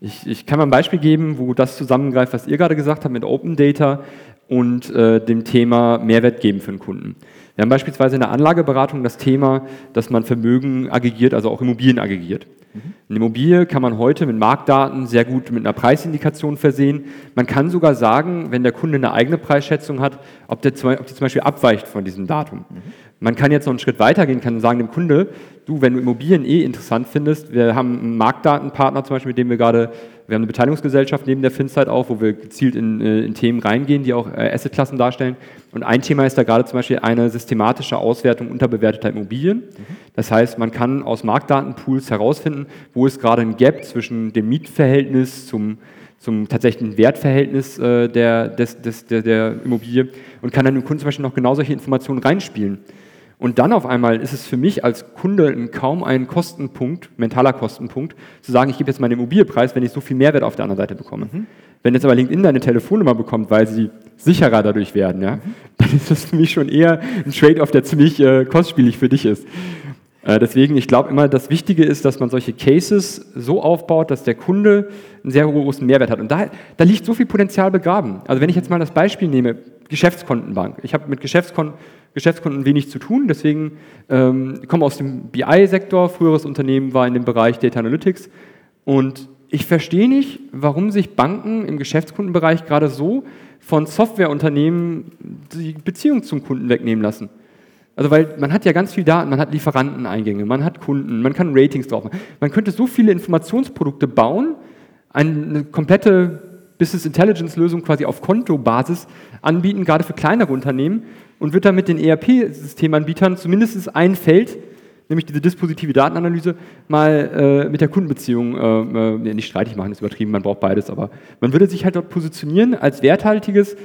Ich, ich kann mal ein Beispiel geben, wo das zusammengreift, was ihr gerade gesagt habt mit Open Data und äh, dem Thema Mehrwert geben für den Kunden. Wir haben beispielsweise in der Anlageberatung das Thema, dass man Vermögen aggregiert, also auch Immobilien aggregiert. Mhm. Eine Immobilie kann man heute mit Marktdaten sehr gut mit einer Preisindikation versehen. Man kann sogar sagen, wenn der Kunde eine eigene Preisschätzung hat, ob, der, ob die zum Beispiel abweicht von diesem Datum. Mhm. Man kann jetzt noch einen Schritt weiter gehen, kann sagen dem Kunde, du, wenn du Immobilien eh interessant findest, wir haben einen Marktdatenpartner zum Beispiel, mit dem wir gerade, wir haben eine Beteiligungsgesellschaft neben der Finzeit auch, wo wir gezielt in, äh, in Themen reingehen, die auch äh, Assetklassen darstellen. Und ein Thema ist da gerade zum Beispiel eine systematische Auswertung unterbewerteter Immobilien. Mhm. Das heißt, man kann aus Marktdatenpools herausfinden, wo ist gerade ein Gap zwischen dem Mietverhältnis zum zum tatsächlichen Wertverhältnis äh, der, des, des, der, der Immobilie und kann dann dem Kunden zum Beispiel noch genau solche Informationen reinspielen. Und dann auf einmal ist es für mich als Kunde kaum ein Kostenpunkt, mentaler Kostenpunkt, zu sagen, ich gebe jetzt meinen Immobilienpreis, wenn ich so viel Mehrwert auf der anderen Seite bekomme. Mhm. Wenn jetzt aber LinkedIn deine Telefonnummer bekommt, weil sie sicherer dadurch werden, ja, mhm. dann ist das für mich schon eher ein Trade-off, der ziemlich äh, kostspielig für dich ist. Äh, deswegen, ich glaube immer, das Wichtige ist, dass man solche Cases so aufbaut, dass der Kunde einen sehr großen Mehrwert hat. Und da, da liegt so viel Potenzial begraben. Also wenn ich jetzt mal das Beispiel nehme, Geschäftskontenbank. Ich habe mit Geschäftskon Geschäftskonten wenig zu tun, deswegen ähm, komme aus dem BI-Sektor, früheres Unternehmen war in dem Bereich Data Analytics. Und ich verstehe nicht, warum sich Banken im Geschäftskundenbereich gerade so von Softwareunternehmen die Beziehung zum Kunden wegnehmen lassen. Also weil man hat ja ganz viel Daten, man hat Lieferanteneingänge, man hat Kunden, man kann Ratings drauf machen. Man könnte so viele Informationsprodukte bauen, eine komplette Business Intelligence Lösung quasi auf Kontobasis anbieten, gerade für kleinere Unternehmen und wird damit den ERP-Systemanbietern zumindest ein Feld, nämlich diese dispositive Datenanalyse, mal äh, mit der Kundenbeziehung äh, äh, nicht streitig machen, ist übertrieben, man braucht beides, aber man würde sich halt dort positionieren als werthaltiges,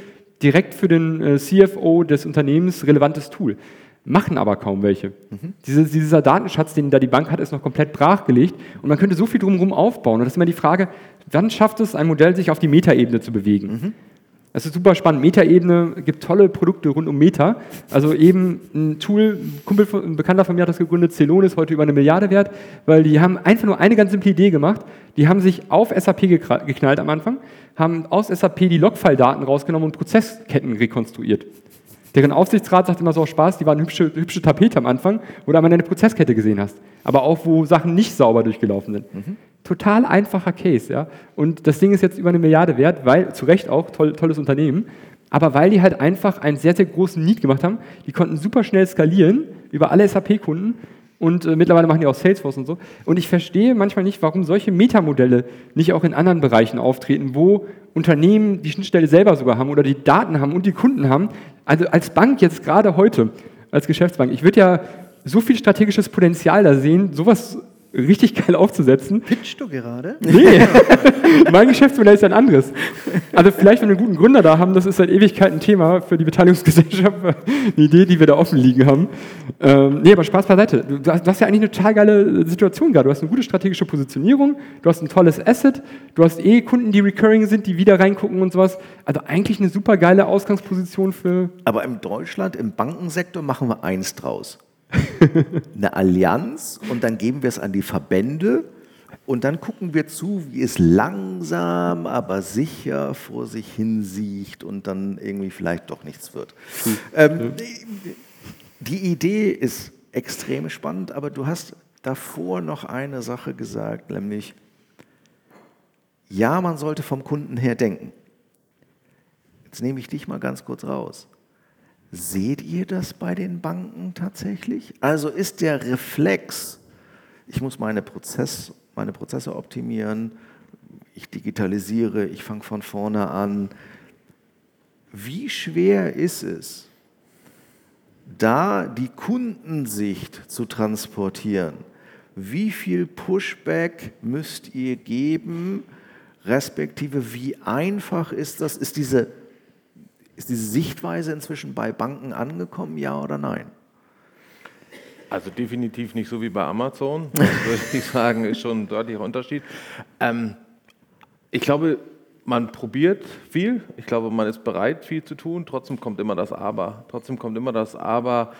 direkt für den äh, CFO des Unternehmens relevantes Tool. Machen aber kaum welche. Mhm. Diese, dieser Datenschatz, den da die Bank hat, ist noch komplett brachgelegt und man könnte so viel drumherum aufbauen. Und das ist immer die Frage, wann schafft es ein Modell, sich auf die Metaebene zu bewegen? Mhm. Das ist super spannend. Meta-Ebene gibt tolle Produkte rund um Meta. Also eben ein Tool, ein, Kumpel, ein Bekannter von mir hat das gegründet, Celon ist heute über eine Milliarde wert, weil die haben einfach nur eine ganz simple Idee gemacht. Die haben sich auf SAP geknallt am Anfang, haben aus SAP die Logfile-Daten rausgenommen und Prozessketten rekonstruiert. Deren Aufsichtsrat sagt immer so Spaß, die waren hübsche, hübsche Tapete am Anfang, wo du einmal eine Prozesskette gesehen hast. Aber auch, wo Sachen nicht sauber durchgelaufen sind. Mhm. Total einfacher Case, ja. Und das Ding ist jetzt über eine Milliarde wert, weil, zu Recht auch, toll, tolles Unternehmen, aber weil die halt einfach einen sehr, sehr großen Need gemacht haben, die konnten super schnell skalieren über alle SAP-Kunden und äh, mittlerweile machen die auch Salesforce und so. Und ich verstehe manchmal nicht, warum solche Metamodelle nicht auch in anderen Bereichen auftreten, wo Unternehmen die Schnittstelle selber sogar haben oder die Daten haben und die Kunden haben. Also als Bank jetzt gerade heute, als Geschäftsbank, ich würde ja so viel strategisches Potenzial da sehen, sowas richtig geil aufzusetzen. Pitchst du gerade? Nee, mein Geschäftsmodell ist ein anderes. Also vielleicht, wenn wir einen guten Gründer da haben, das ist seit Ewigkeit ein Thema für die Beteiligungsgesellschaft, eine Idee, die wir da offen liegen haben. Ähm, nee, aber Spaß beiseite. Du hast, du hast ja eigentlich eine total geile Situation gerade. Du hast eine gute strategische Positionierung, du hast ein tolles Asset, du hast eh Kunden, die recurring sind, die wieder reingucken und sowas. Also eigentlich eine super geile Ausgangsposition für... Aber in Deutschland, im Bankensektor machen wir eins draus eine Allianz und dann geben wir es an die Verbände und dann gucken wir zu, wie es langsam, aber sicher vor sich hinsieht und dann irgendwie vielleicht doch nichts wird. Hm. Ähm, die Idee ist extrem spannend, aber du hast davor noch eine Sache gesagt, nämlich, ja, man sollte vom Kunden her denken. Jetzt nehme ich dich mal ganz kurz raus. Seht ihr das bei den Banken tatsächlich? Also ist der Reflex, ich muss meine, Prozess, meine Prozesse optimieren, ich digitalisiere, ich fange von vorne an. Wie schwer ist es, da die Kundensicht zu transportieren? Wie viel Pushback müsst ihr geben, respektive wie einfach ist das? Ist diese, ist diese Sichtweise inzwischen bei Banken angekommen, ja oder nein? Also definitiv nicht so wie bei Amazon, würde ich sagen, ist schon ein deutlicher Unterschied. Ähm, ich glaube, man probiert viel, ich glaube, man ist bereit, viel zu tun, trotzdem kommt immer das Aber. Trotzdem kommt immer das Aber,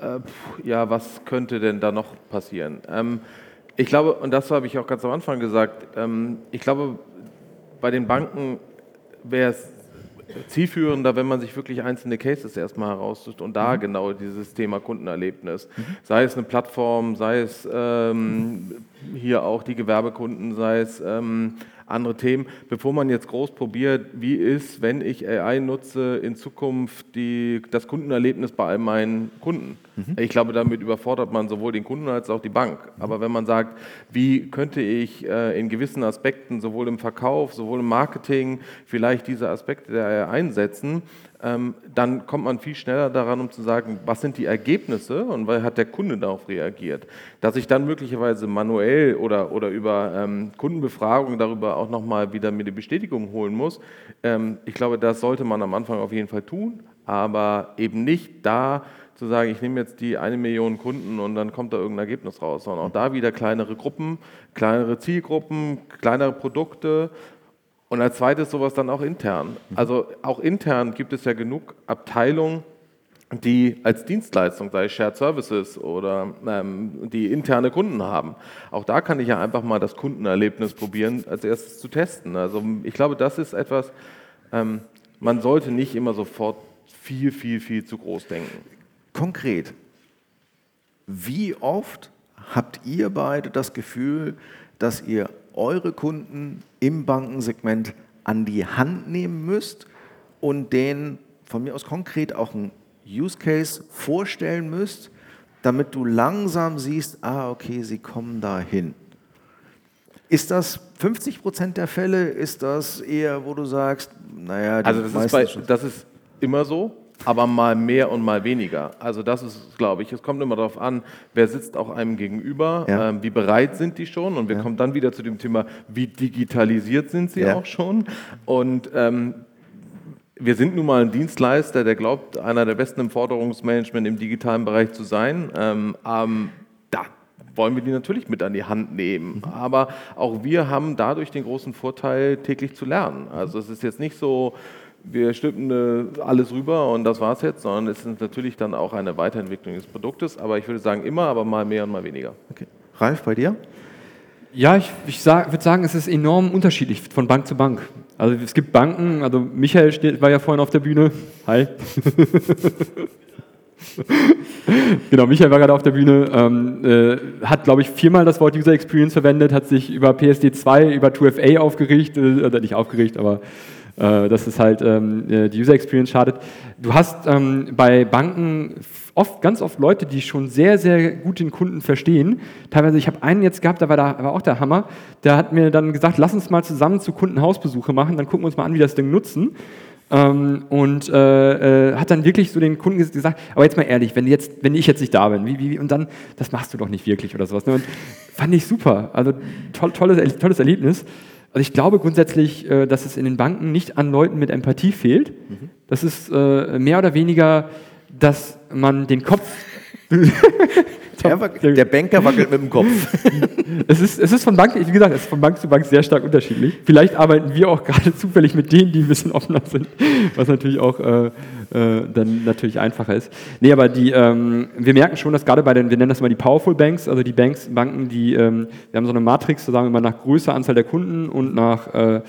äh, ja, was könnte denn da noch passieren? Ähm, ich glaube, und das habe ich auch ganz am Anfang gesagt, ähm, ich glaube, bei den Banken wäre es zielführender, wenn man sich wirklich einzelne Cases erstmal heraussucht und da mhm. genau dieses Thema Kundenerlebnis, mhm. sei es eine Plattform, sei es ähm, hier auch die Gewerbekunden, sei es ähm, andere Themen, bevor man jetzt groß probiert, wie ist, wenn ich AI nutze, in Zukunft die, das Kundenerlebnis bei meinen Kunden. Mhm. Ich glaube, damit überfordert man sowohl den Kunden als auch die Bank. Aber wenn man sagt, wie könnte ich äh, in gewissen Aspekten, sowohl im Verkauf, sowohl im Marketing, vielleicht diese Aspekte einsetzen, ähm, dann kommt man viel schneller daran, um zu sagen, was sind die Ergebnisse und weil hat der Kunde darauf reagiert. Dass ich dann möglicherweise manuell oder, oder über ähm, Kundenbefragung darüber auch nochmal wieder mir die Bestätigung holen muss, ähm, ich glaube, das sollte man am Anfang auf jeden Fall tun, aber eben nicht da zu sagen, ich nehme jetzt die eine Million Kunden und dann kommt da irgendein Ergebnis raus, sondern auch da wieder kleinere Gruppen, kleinere Zielgruppen, kleinere Produkte und als zweites sowas dann auch intern. Also auch intern gibt es ja genug Abteilungen, die als Dienstleistung, sei es Shared Services oder ähm, die interne Kunden haben. Auch da kann ich ja einfach mal das Kundenerlebnis probieren, als erstes zu testen. Also ich glaube, das ist etwas, ähm, man sollte nicht immer sofort viel, viel, viel zu groß denken. Konkret, wie oft habt ihr beide das Gefühl, dass ihr eure Kunden im Bankensegment an die Hand nehmen müsst und denen von mir aus konkret auch einen Use Case vorstellen müsst, damit du langsam siehst, ah, okay, sie kommen dahin. Ist das 50 Prozent der Fälle? Ist das eher, wo du sagst, naja, die also das ist, bei, das ist immer so aber mal mehr und mal weniger. Also das ist, glaube ich, es kommt immer darauf an, wer sitzt auch einem gegenüber, ja. ähm, wie bereit sind die schon und wir ja. kommen dann wieder zu dem Thema, wie digitalisiert sind sie ja. auch schon und ähm, wir sind nun mal ein Dienstleister, der glaubt, einer der besten im Forderungsmanagement im digitalen Bereich zu sein. Ähm, ähm, da wollen wir die natürlich mit an die Hand nehmen. Mhm. Aber auch wir haben dadurch den großen Vorteil, täglich zu lernen. Also es ist jetzt nicht so, wir stülpen äh, alles rüber und das war's jetzt, sondern es ist natürlich dann auch eine Weiterentwicklung des Produktes. Aber ich würde sagen immer, aber mal mehr und mal weniger. Okay. Ralf, bei dir? Ja, ich, ich sag, würde sagen, es ist enorm unterschiedlich von Bank zu Bank. Also es gibt Banken, also Michael steht, war ja vorhin auf der Bühne. Hi. genau, Michael war gerade auf der Bühne, ähm, äh, hat, glaube ich, viermal das Wort User Experience verwendet, hat sich über PSD2, über 2FA aufgeregt, äh, nicht aufgeregt, aber äh, dass es halt ähm, äh, die User Experience schadet. Du hast ähm, bei Banken oft, ganz oft Leute, die schon sehr, sehr gut den Kunden verstehen. Teilweise, ich habe einen jetzt gehabt, da war, da war auch der Hammer, der hat mir dann gesagt, lass uns mal zusammen zu Kundenhausbesuche machen, dann gucken wir uns mal an, wie das Ding nutzen. Ähm, und äh, äh, hat dann wirklich so den Kunden gesagt, aber jetzt mal ehrlich, wenn, jetzt, wenn ich jetzt nicht da bin, wie, wie, und dann, das machst du doch nicht wirklich oder sowas. Ne? Fand ich super, also toll, tolles, tolles Erlebnis. Also ich glaube grundsätzlich, äh, dass es in den Banken nicht an Leuten mit Empathie fehlt. Mhm. Das ist äh, mehr oder weniger, dass man den Kopf Der, der, Banker wackelt mit dem Kopf. es, ist, es ist von Bank, wie gesagt, es ist von Bank zu Bank sehr stark unterschiedlich. Vielleicht arbeiten wir auch gerade zufällig mit denen, die ein bisschen offener sind, was natürlich auch äh, äh, dann natürlich einfacher ist. Nee, aber die, ähm, wir merken schon, dass gerade bei den, wir nennen das mal die Powerful Banks, also die Banks, Banken, die, ähm, wir haben so eine Matrix, so sagen wir mal nach Größe, Anzahl der Kunden und nach äh,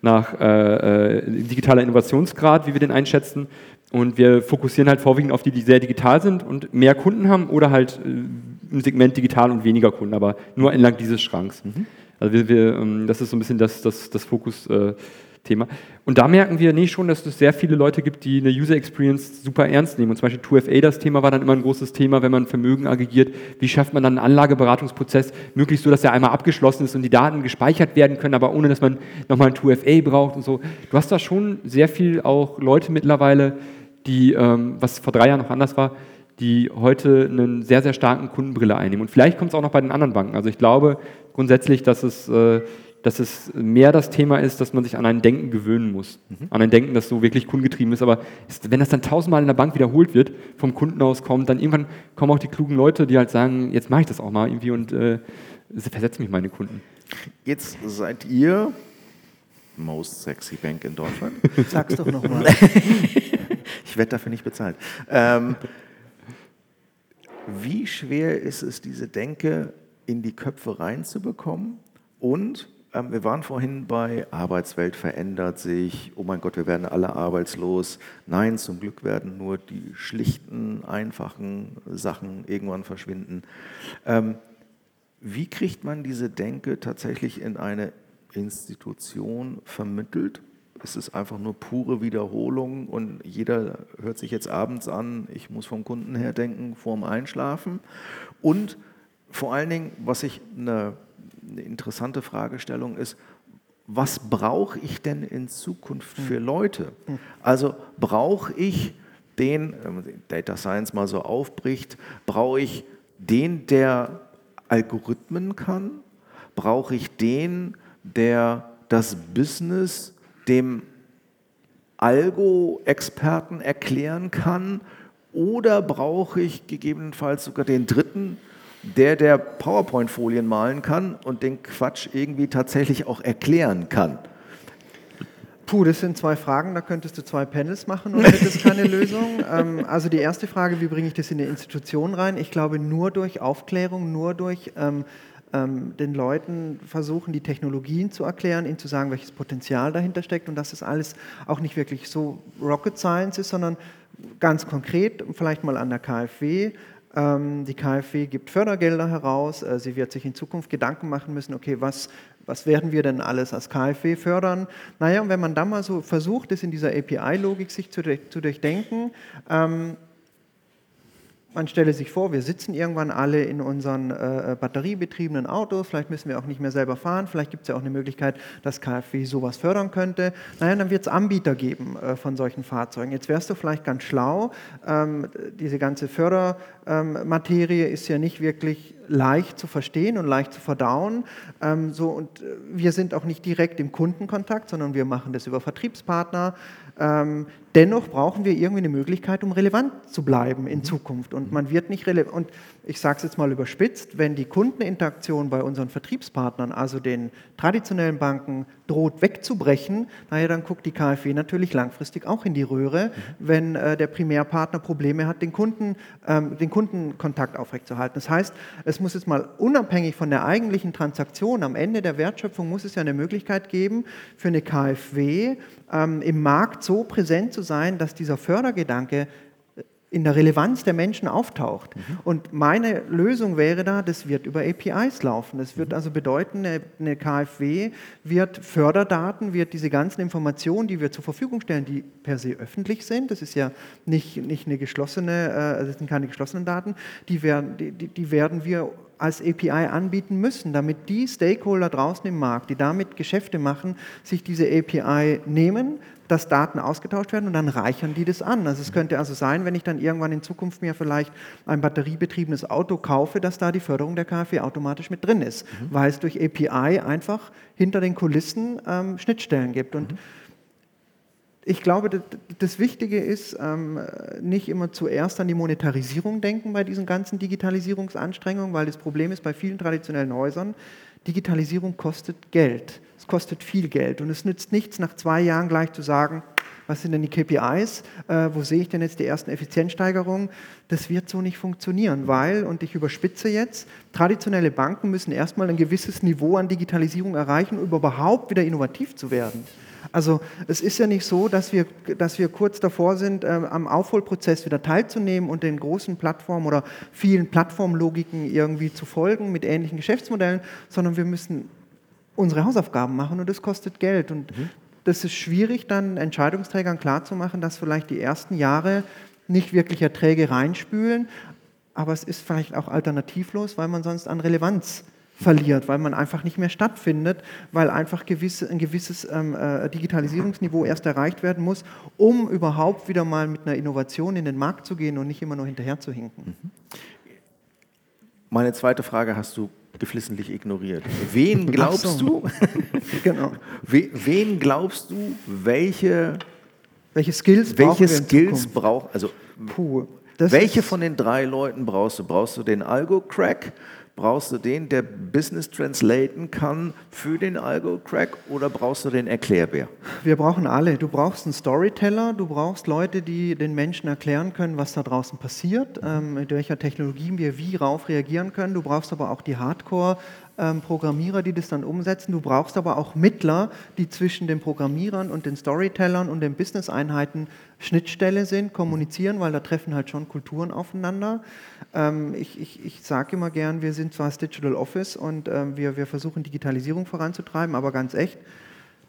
nach äh, äh, digitaler Innovationsgrad, wie wir den einschätzen. Und wir fokussieren halt vorwiegend auf die, die sehr digital sind und mehr Kunden haben oder halt äh, im Segment digital und weniger Kunden, aber nur entlang dieses Schranks. Mhm. Also wir, wir, ähm, das ist so ein bisschen das, das, das Fokusthema Thema. Und da merken wir nee, schon, dass es sehr viele Leute gibt, die eine User Experience super ernst nehmen. Und zum Beispiel 2FA, das Thema war dann immer ein großes Thema, wenn man Vermögen aggregiert. Wie schafft man dann einen Anlageberatungsprozess möglichst so, dass er einmal abgeschlossen ist und die Daten gespeichert werden können, aber ohne, dass man nochmal ein 2FA braucht und so. Du hast da schon sehr viel auch Leute mittlerweile, die, ähm, was vor drei Jahren noch anders war, die heute einen sehr, sehr starken Kundenbrille einnehmen. Und vielleicht kommt es auch noch bei den anderen Banken. Also ich glaube grundsätzlich, dass es äh, dass es mehr das Thema ist, dass man sich an ein Denken gewöhnen muss. Mhm. An ein Denken, das so wirklich kundengetrieben ist. Aber ist, wenn das dann tausendmal in der Bank wiederholt wird, vom Kunden aus kommt, dann irgendwann kommen auch die klugen Leute, die halt sagen, jetzt mache ich das auch mal irgendwie und äh, versetze mich meine Kunden. Jetzt seid ihr most sexy Bank in Deutschland. Sag's doch nochmal. ich werde dafür nicht bezahlt. Ähm, wie schwer ist es, diese Denke in die Köpfe reinzubekommen? Und ähm, wir waren vorhin bei Arbeitswelt verändert sich, oh mein Gott, wir werden alle arbeitslos. Nein, zum Glück werden nur die schlichten, einfachen Sachen irgendwann verschwinden. Ähm, wie kriegt man diese Denke tatsächlich in eine Institution vermittelt? Ist es einfach nur pure Wiederholung und jeder hört sich jetzt abends an, ich muss vom Kunden her denken, vorm Einschlafen? Und vor allen Dingen, was ich eine eine interessante Fragestellung ist, was brauche ich denn in Zukunft für Leute? Also brauche ich den, wenn man Data Science mal so aufbricht, brauche ich den, der Algorithmen kann? Brauche ich den, der das Business dem Algo-Experten erklären kann? Oder brauche ich gegebenenfalls sogar den dritten, der, der PowerPoint-Folien malen kann und den Quatsch irgendwie tatsächlich auch erklären kann. Puh, das sind zwei Fragen, da könntest du zwei Panels machen und hättest keine Lösung. Ähm, also die erste Frage, wie bringe ich das in eine Institution rein? Ich glaube, nur durch Aufklärung, nur durch ähm, ähm, den Leuten versuchen, die Technologien zu erklären, ihnen zu sagen, welches Potenzial dahinter steckt und dass das alles auch nicht wirklich so Rocket Science ist, sondern ganz konkret, vielleicht mal an der KfW, ähm, die KfW gibt Fördergelder heraus. Äh, sie wird sich in Zukunft Gedanken machen müssen, okay, was, was werden wir denn alles als KfW fördern? Naja, und wenn man dann mal so versucht, es in dieser API-Logik sich zu, zu durchdenken, ähm, man stelle sich vor, wir sitzen irgendwann alle in unseren äh, batteriebetriebenen Autos, vielleicht müssen wir auch nicht mehr selber fahren, vielleicht gibt es ja auch eine Möglichkeit, dass KfW sowas fördern könnte. Naja, dann wird es Anbieter geben äh, von solchen Fahrzeugen. Jetzt wärst du vielleicht ganz schlau, ähm, diese ganze Fördermaterie ähm, ist ja nicht wirklich leicht zu verstehen und leicht zu verdauen. Ähm, so, und äh, wir sind auch nicht direkt im Kundenkontakt, sondern wir machen das über Vertriebspartner. Ähm, dennoch brauchen wir irgendwie eine Möglichkeit, um relevant zu bleiben in Zukunft. Und man wird nicht relevant. Und ich sage es jetzt mal überspitzt, wenn die Kundeninteraktion bei unseren Vertriebspartnern, also den traditionellen Banken, droht wegzubrechen, naja, dann guckt die KfW natürlich langfristig auch in die Röhre, wenn äh, der Primärpartner Probleme hat, den, Kunden, ähm, den Kundenkontakt aufrechtzuerhalten. Das heißt, es muss jetzt mal unabhängig von der eigentlichen Transaktion, am Ende der Wertschöpfung muss es ja eine Möglichkeit geben, für eine KfW ähm, im Markt so präsent zu sein, dass dieser Fördergedanke in der Relevanz der Menschen auftaucht. Mhm. Und meine Lösung wäre da, das wird über APIs laufen. Das wird mhm. also bedeuten, eine, KfW wird Förderdaten, wird diese ganzen Informationen, die wir zur Verfügung stellen, die per se öffentlich sind, das ist ja nicht, nicht eine geschlossene, äh, das sind keine geschlossenen Daten, die werden, die, die werden wir als API anbieten müssen, damit die Stakeholder draußen im Markt, die damit Geschäfte machen, sich diese API nehmen, dass Daten ausgetauscht werden und dann reichern die das an. Also es könnte also sein, wenn ich dann irgendwann in Zukunft mir vielleicht ein batteriebetriebenes Auto kaufe, dass da die Förderung der KfW automatisch mit drin ist, mhm. weil es durch API einfach hinter den Kulissen ähm, Schnittstellen gibt. Und mhm. Ich glaube, das Wichtige ist, ähm, nicht immer zuerst an die Monetarisierung denken bei diesen ganzen Digitalisierungsanstrengungen, weil das Problem ist bei vielen traditionellen Häusern, Digitalisierung kostet Geld. Es kostet viel Geld und es nützt nichts, nach zwei Jahren gleich zu sagen, was sind denn die KPIs, äh, wo sehe ich denn jetzt die ersten Effizienzsteigerungen? Das wird so nicht funktionieren, weil, und ich überspitze jetzt, traditionelle Banken müssen erstmal ein gewisses Niveau an Digitalisierung erreichen, um überhaupt wieder innovativ zu werden. Also es ist ja nicht so, dass wir, dass wir kurz davor sind, äh, am Aufholprozess wieder teilzunehmen und den großen Plattformen oder vielen Plattformlogiken irgendwie zu folgen mit ähnlichen Geschäftsmodellen, sondern wir müssen unsere Hausaufgaben machen und das kostet Geld. Und mhm das ist schwierig, dann Entscheidungsträgern klarzumachen, dass vielleicht die ersten Jahre nicht wirklich Erträge reinspülen, aber es ist vielleicht auch alternativlos, weil man sonst an Relevanz verliert, weil man einfach nicht mehr stattfindet, weil einfach gewisse, ein gewisses ähm, äh, Digitalisierungsniveau erst erreicht werden muss, um überhaupt wieder mal mit einer Innovation in den Markt zu gehen und nicht immer nur hinterher zu hinken. Mhm. Meine zweite Frage hast du geflissentlich ignoriert. Wen glaubst so. du? genau. Wen glaubst du, welche, welche Skills, welche Skills braucht, also Puh, welche von den drei Leuten brauchst du? Brauchst du den Algo-Crack? Brauchst du den, der Business translaten kann für den Algo-Crack oder brauchst du den Erklärbär? Wir brauchen alle. Du brauchst einen Storyteller, du brauchst Leute, die den Menschen erklären können, was da draußen passiert, ähm, mit welcher Technologie wir wie rauf reagieren können. Du brauchst aber auch die Hardcore- ähm, Programmierer, die das dann umsetzen. Du brauchst aber auch Mittler, die zwischen den Programmierern und den Storytellern und den Business-Einheiten Schnittstelle sind, kommunizieren, weil da treffen halt schon Kulturen aufeinander. Ähm, ich ich, ich sage immer gern, wir sind zwar das Digital Office und ähm, wir, wir versuchen Digitalisierung voranzutreiben, aber ganz echt,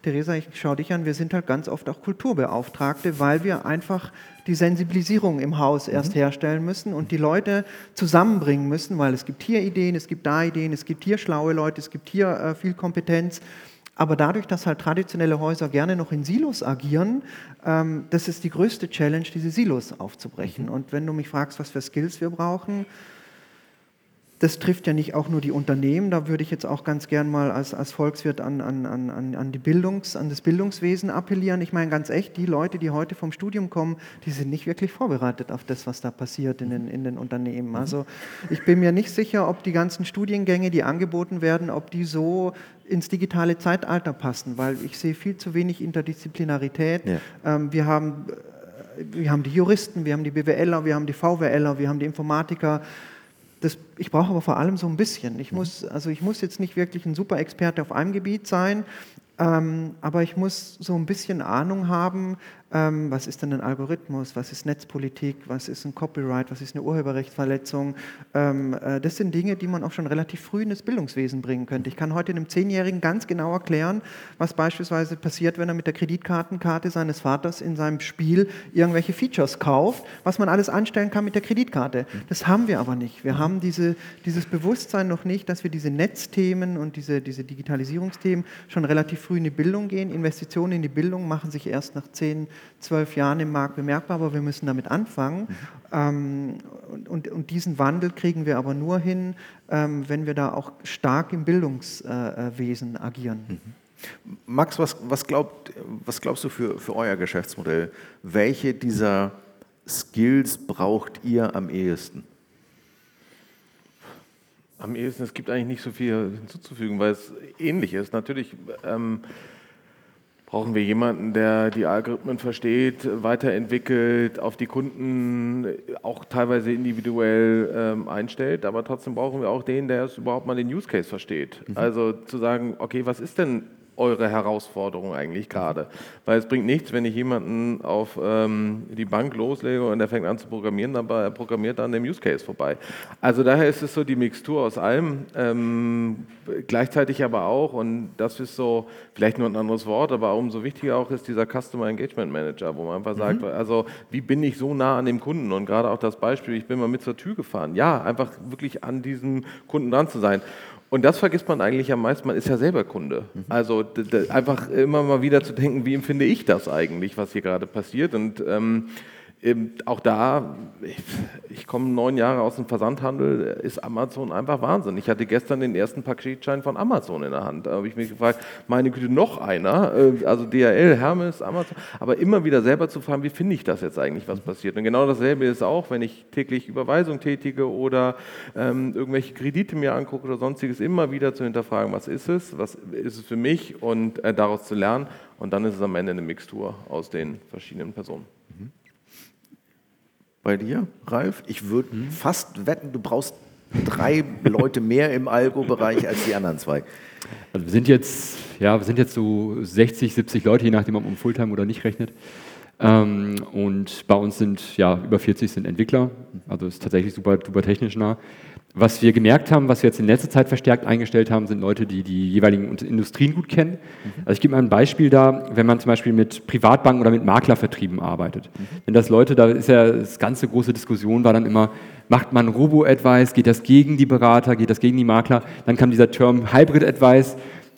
Theresa, ich schaue dich an, wir sind halt ganz oft auch Kulturbeauftragte, weil wir einfach die Sensibilisierung im Haus mhm. erst herstellen müssen und die Leute zusammenbringen müssen, weil es gibt hier Ideen, es gibt da Ideen, es gibt hier schlaue Leute, es gibt hier äh, viel Kompetenz. Aber dadurch, dass halt traditionelle Häuser gerne noch in Silos agieren, ähm, das ist die größte Challenge, diese Silos aufzubrechen. Mhm. Und wenn du mich fragst, was für Skills wir brauchen, das trifft ja nicht auch nur die Unternehmen, da würde ich jetzt auch ganz gern mal als, als Volkswirt an, an, an, an, die Bildungs-, an das Bildungswesen appellieren. Ich meine ganz echt, die Leute, die heute vom Studium kommen, die sind nicht wirklich vorbereitet auf das, was da passiert in den, in den Unternehmen. Also ich bin mir nicht sicher, ob die ganzen Studiengänge, die angeboten werden, ob die so ins digitale Zeitalter passen, weil ich sehe viel zu wenig Interdisziplinarität. Ja. Ähm, wir haben wir haben die Juristen, wir haben die BWLer, wir haben die VWLer, wir haben die Informatiker. Das, ich brauche aber vor allem so ein bisschen. Ich muss, also ich muss jetzt nicht wirklich ein super Experte auf einem Gebiet sein, ähm, aber ich muss so ein bisschen Ahnung haben, ähm, was ist denn ein Algorithmus, was ist Netzpolitik, was ist ein Copyright, was ist eine Urheberrechtsverletzung. Ähm, äh, das sind Dinge, die man auch schon relativ früh in das Bildungswesen bringen könnte. Ich kann heute einem Zehnjährigen ganz genau erklären, was beispielsweise passiert, wenn er mit der Kreditkartenkarte seines Vaters in seinem Spiel irgendwelche Features kauft, was man alles anstellen kann mit der Kreditkarte. Das haben wir aber nicht. Wir haben diese, dieses Bewusstsein noch nicht, dass wir diese Netzthemen und diese, diese Digitalisierungsthemen schon relativ früh in die Bildung gehen. Investitionen in die Bildung machen sich erst nach zehn, zwölf Jahren im Markt bemerkbar, aber wir müssen damit anfangen. Mhm. Ähm, und, und, und, diesen Wandel kriegen wir aber nur hin, ähm, wenn wir da auch stark im Bildungswesen äh, agieren. Mhm. Max, was, was, glaubt, was glaubst du für, für euer Geschäftsmodell? Welche dieser Skills braucht ihr am ehesten? Am ehesten, es gibt eigentlich nicht so viel hinzuzufügen, weil es ähnlich ist. Natürlich ähm, brauchen wir jemanden, der die Algorithmen versteht, weiterentwickelt, auf die Kunden auch teilweise individuell ähm, einstellt, aber trotzdem brauchen wir auch den, der es überhaupt mal den Use Case versteht. Mhm. Also zu sagen, okay, was ist denn eure Herausforderung eigentlich gerade? Weil es bringt nichts, wenn ich jemanden auf ähm, die Bank loslege und der fängt an zu programmieren, aber er programmiert an dem Use Case vorbei. Also daher ist es so die Mixtur aus allem, ähm, gleichzeitig aber auch, und das ist so vielleicht nur ein anderes Wort, aber umso wichtiger auch ist dieser Customer Engagement Manager, wo man einfach mhm. sagt, also wie bin ich so nah an dem Kunden? Und gerade auch das Beispiel, ich bin mal mit zur Tür gefahren. Ja, einfach wirklich an diesem Kunden dran zu sein. Und das vergisst man eigentlich am meisten, man ist ja selber Kunde. Mhm. Also einfach immer mal wieder zu denken, wie empfinde ich das eigentlich, was hier gerade passiert. Und ähm, auch da, ich, ich, komme neun Jahre aus dem Versandhandel, ist Amazon einfach Wahnsinn. Ich hatte gestern den ersten Paketschein von Amazon in der Hand. Da habe ich mich gefragt, meine Güte, noch einer, äh, also DHL, Hermes, Amazon, aber immer wieder selber zu fragen, wie finde ich das jetzt eigentlich, was passiert. Und genau dasselbe ist auch, wenn ich täglich Überweisung tätige oder ähm, irgendwelche Kredite mir angucke oder sonstiges, immer wieder zu hinterfragen, was ist es, was ist es für mich und äh, daraus zu lernen. Und dann ist es am Ende eine Mixtur aus den verschiedenen Personen bei dir, Ralf? Ich würde hm. fast wetten, du brauchst drei Leute mehr im Algo-Bereich als die anderen zwei. Also wir sind jetzt, ja, wir sind jetzt so 60, 70 Leute, je nachdem, ob man um Fulltime oder nicht rechnet. Ähm, und bei uns sind ja über 40 sind Entwickler, also ist tatsächlich super, super technisch nah. Was wir gemerkt haben, was wir jetzt in letzter Zeit verstärkt eingestellt haben, sind Leute, die die jeweiligen Industrien gut kennen. Mhm. Also ich gebe mal ein Beispiel da, wenn man zum Beispiel mit Privatbanken oder mit Maklervertrieben arbeitet. Mhm. Wenn das Leute, da ist ja das ganze große Diskussion war dann immer, macht man Robo-Advice, geht das gegen die Berater, geht das gegen die Makler? Dann kam dieser Term Hybrid-Advice.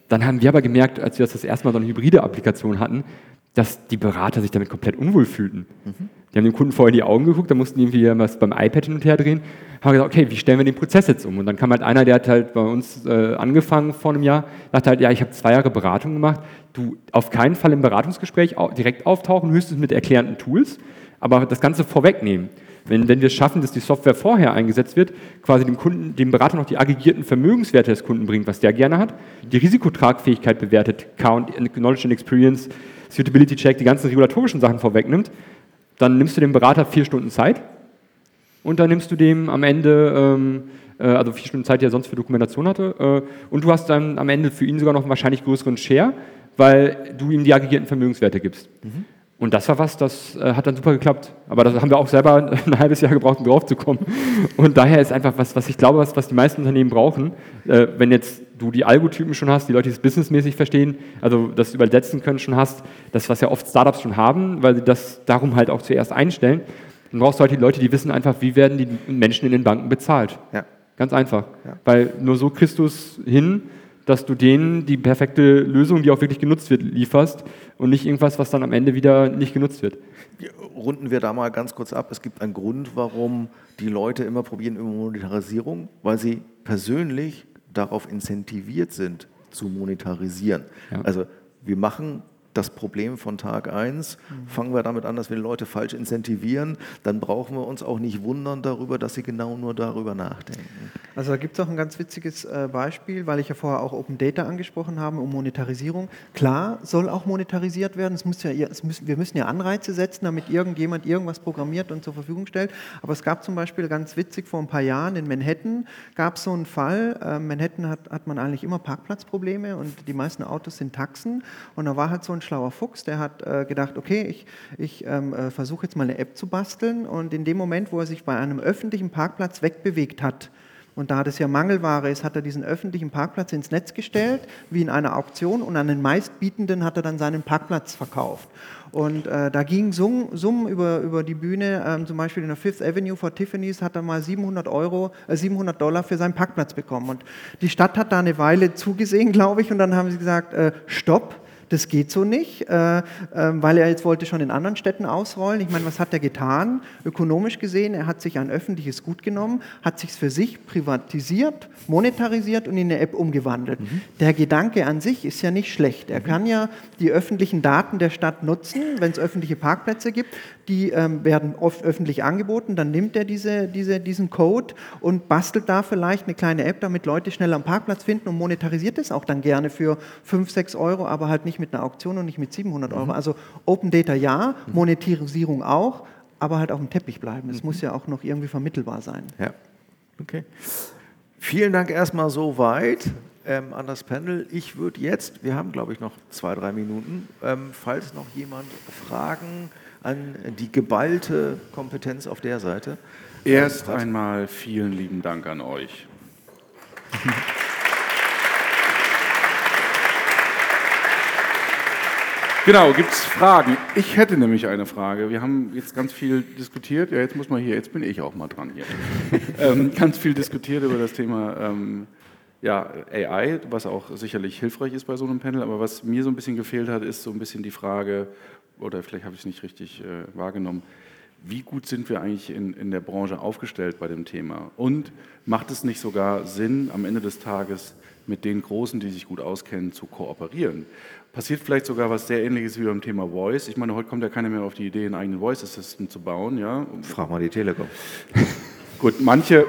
Dann haben wir aber gemerkt, als wir das, das erste Mal so eine hybride Applikation hatten, dass die Berater sich damit komplett unwohl fühlten. Mhm. Die haben dem Kunden vorher in die Augen geguckt, da mussten die irgendwie was beim iPad hin und her drehen, haben gesagt, okay, wie stellen wir den Prozess jetzt um? Und dann kam halt einer, der hat halt bei uns äh, angefangen vor einem Jahr, sagte halt, ja, ich habe zwei Jahre Beratung gemacht, du auf keinen Fall im Beratungsgespräch direkt auftauchen, höchstens mit erklärenden Tools, aber das Ganze vorwegnehmen. Wenn, wenn wir es schaffen, dass die Software vorher eingesetzt wird, quasi dem Kunden, dem Berater noch die aggregierten Vermögenswerte des Kunden bringt, was der gerne hat, die Risikotragfähigkeit bewertet, Count, Knowledge and Experience, Suitability Check, die ganzen regulatorischen Sachen vorwegnimmt, dann nimmst du dem Berater vier Stunden Zeit und dann nimmst du dem am Ende, ähm, äh, also vier Stunden Zeit, die er sonst für Dokumentation hatte, äh, und du hast dann am Ende für ihn sogar noch einen wahrscheinlich größeren Share, weil du ihm die aggregierten Vermögenswerte gibst. Mhm. Und das war was, das äh, hat dann super geklappt. Aber das haben wir auch selber ein halbes Jahr gebraucht, um drauf zu kommen. Und daher ist einfach was, was ich glaube, was, was die meisten Unternehmen brauchen, äh, wenn jetzt du die Algotypen schon hast, die Leute, die es businessmäßig verstehen, also das übersetzen können schon hast, das, was ja oft Startups schon haben, weil sie das darum halt auch zuerst einstellen. Dann brauchst du halt die Leute, die wissen einfach, wie werden die Menschen in den Banken bezahlt. Ja. Ganz einfach. Ja. Weil nur so kriegst du es hin, dass du denen die perfekte Lösung, die auch wirklich genutzt wird, lieferst und nicht irgendwas, was dann am Ende wieder nicht genutzt wird. Runden wir da mal ganz kurz ab. Es gibt einen Grund, warum die Leute immer probieren über Monetarisierung, weil sie persönlich darauf incentiviert sind, zu monetarisieren. Ja. Also wir machen das Problem von Tag 1. Fangen wir damit an, dass wir die Leute falsch incentivieren, dann brauchen wir uns auch nicht wundern darüber, dass sie genau nur darüber nachdenken. Also da gibt es auch ein ganz witziges äh, Beispiel, weil ich ja vorher auch Open Data angesprochen habe, um Monetarisierung. Klar soll auch monetarisiert werden, es muss ja, es müssen, wir müssen ja Anreize setzen, damit irgendjemand irgendwas programmiert und zur Verfügung stellt. Aber es gab zum Beispiel ganz witzig vor ein paar Jahren in Manhattan, gab es so einen Fall, äh, Manhattan hat, hat man eigentlich immer Parkplatzprobleme und die meisten Autos sind Taxen und da war halt so ein schlauer Fuchs, der hat äh, gedacht, okay, ich, ich ähm, äh, versuche jetzt mal eine App zu basteln und in dem Moment, wo er sich bei einem öffentlichen Parkplatz wegbewegt hat, und da das ja Mangelware ist, hat er diesen öffentlichen Parkplatz ins Netz gestellt, wie in einer Auktion, und an den meistbietenden hat er dann seinen Parkplatz verkauft. Und äh, da gingen Summen über, über die Bühne, ähm, zum Beispiel in der Fifth Avenue vor Tiffany's hat er mal 700, Euro, äh, 700 Dollar für seinen Parkplatz bekommen. Und die Stadt hat da eine Weile zugesehen, glaube ich, und dann haben sie gesagt, äh, stopp, das geht so nicht, äh, äh, weil er jetzt wollte schon in anderen Städten ausrollen. Ich meine, was hat er getan? Ökonomisch gesehen, er hat sich ein öffentliches Gut genommen, hat sich für sich privatisiert, monetarisiert und in eine App umgewandelt. Mhm. Der Gedanke an sich ist ja nicht schlecht. Er mhm. kann ja die öffentlichen Daten der Stadt nutzen, wenn es öffentliche Parkplätze gibt, die ähm, werden oft öffentlich angeboten, dann nimmt er diese, diese, diesen Code und bastelt da vielleicht eine kleine App, damit Leute schnell am Parkplatz finden und monetarisiert es auch dann gerne für 5, 6 Euro, aber halt nicht mit einer Auktion und nicht mit 700 Euro. Mhm. Also Open Data ja, mhm. Monetarisierung auch, aber halt auf dem Teppich bleiben. Es mhm. muss ja auch noch irgendwie vermittelbar sein. Ja, okay. Vielen Dank erstmal so weit ähm, an das Panel. Ich würde jetzt, wir haben glaube ich noch zwei, drei Minuten, ähm, falls noch jemand Fragen an die geballte Kompetenz auf der Seite. Erst einmal vielen lieben Dank an euch. Genau, gibt es Fragen? Ich hätte nämlich eine Frage. Wir haben jetzt ganz viel diskutiert. Ja, jetzt muss man hier, jetzt bin ich auch mal dran hier. ähm, ganz viel diskutiert über das Thema ähm, ja, AI, was auch sicherlich hilfreich ist bei so einem Panel. Aber was mir so ein bisschen gefehlt hat, ist so ein bisschen die Frage, oder vielleicht habe ich es nicht richtig äh, wahrgenommen, wie gut sind wir eigentlich in, in der Branche aufgestellt bei dem Thema? Und macht es nicht sogar Sinn, am Ende des Tages mit den Großen, die sich gut auskennen, zu kooperieren? Passiert vielleicht sogar was sehr ähnliches wie beim Thema Voice. Ich meine, heute kommt ja keiner mehr auf die Idee, einen eigenen Voice Assistant zu bauen. Ja? Frag mal die Telekom. gut, manche.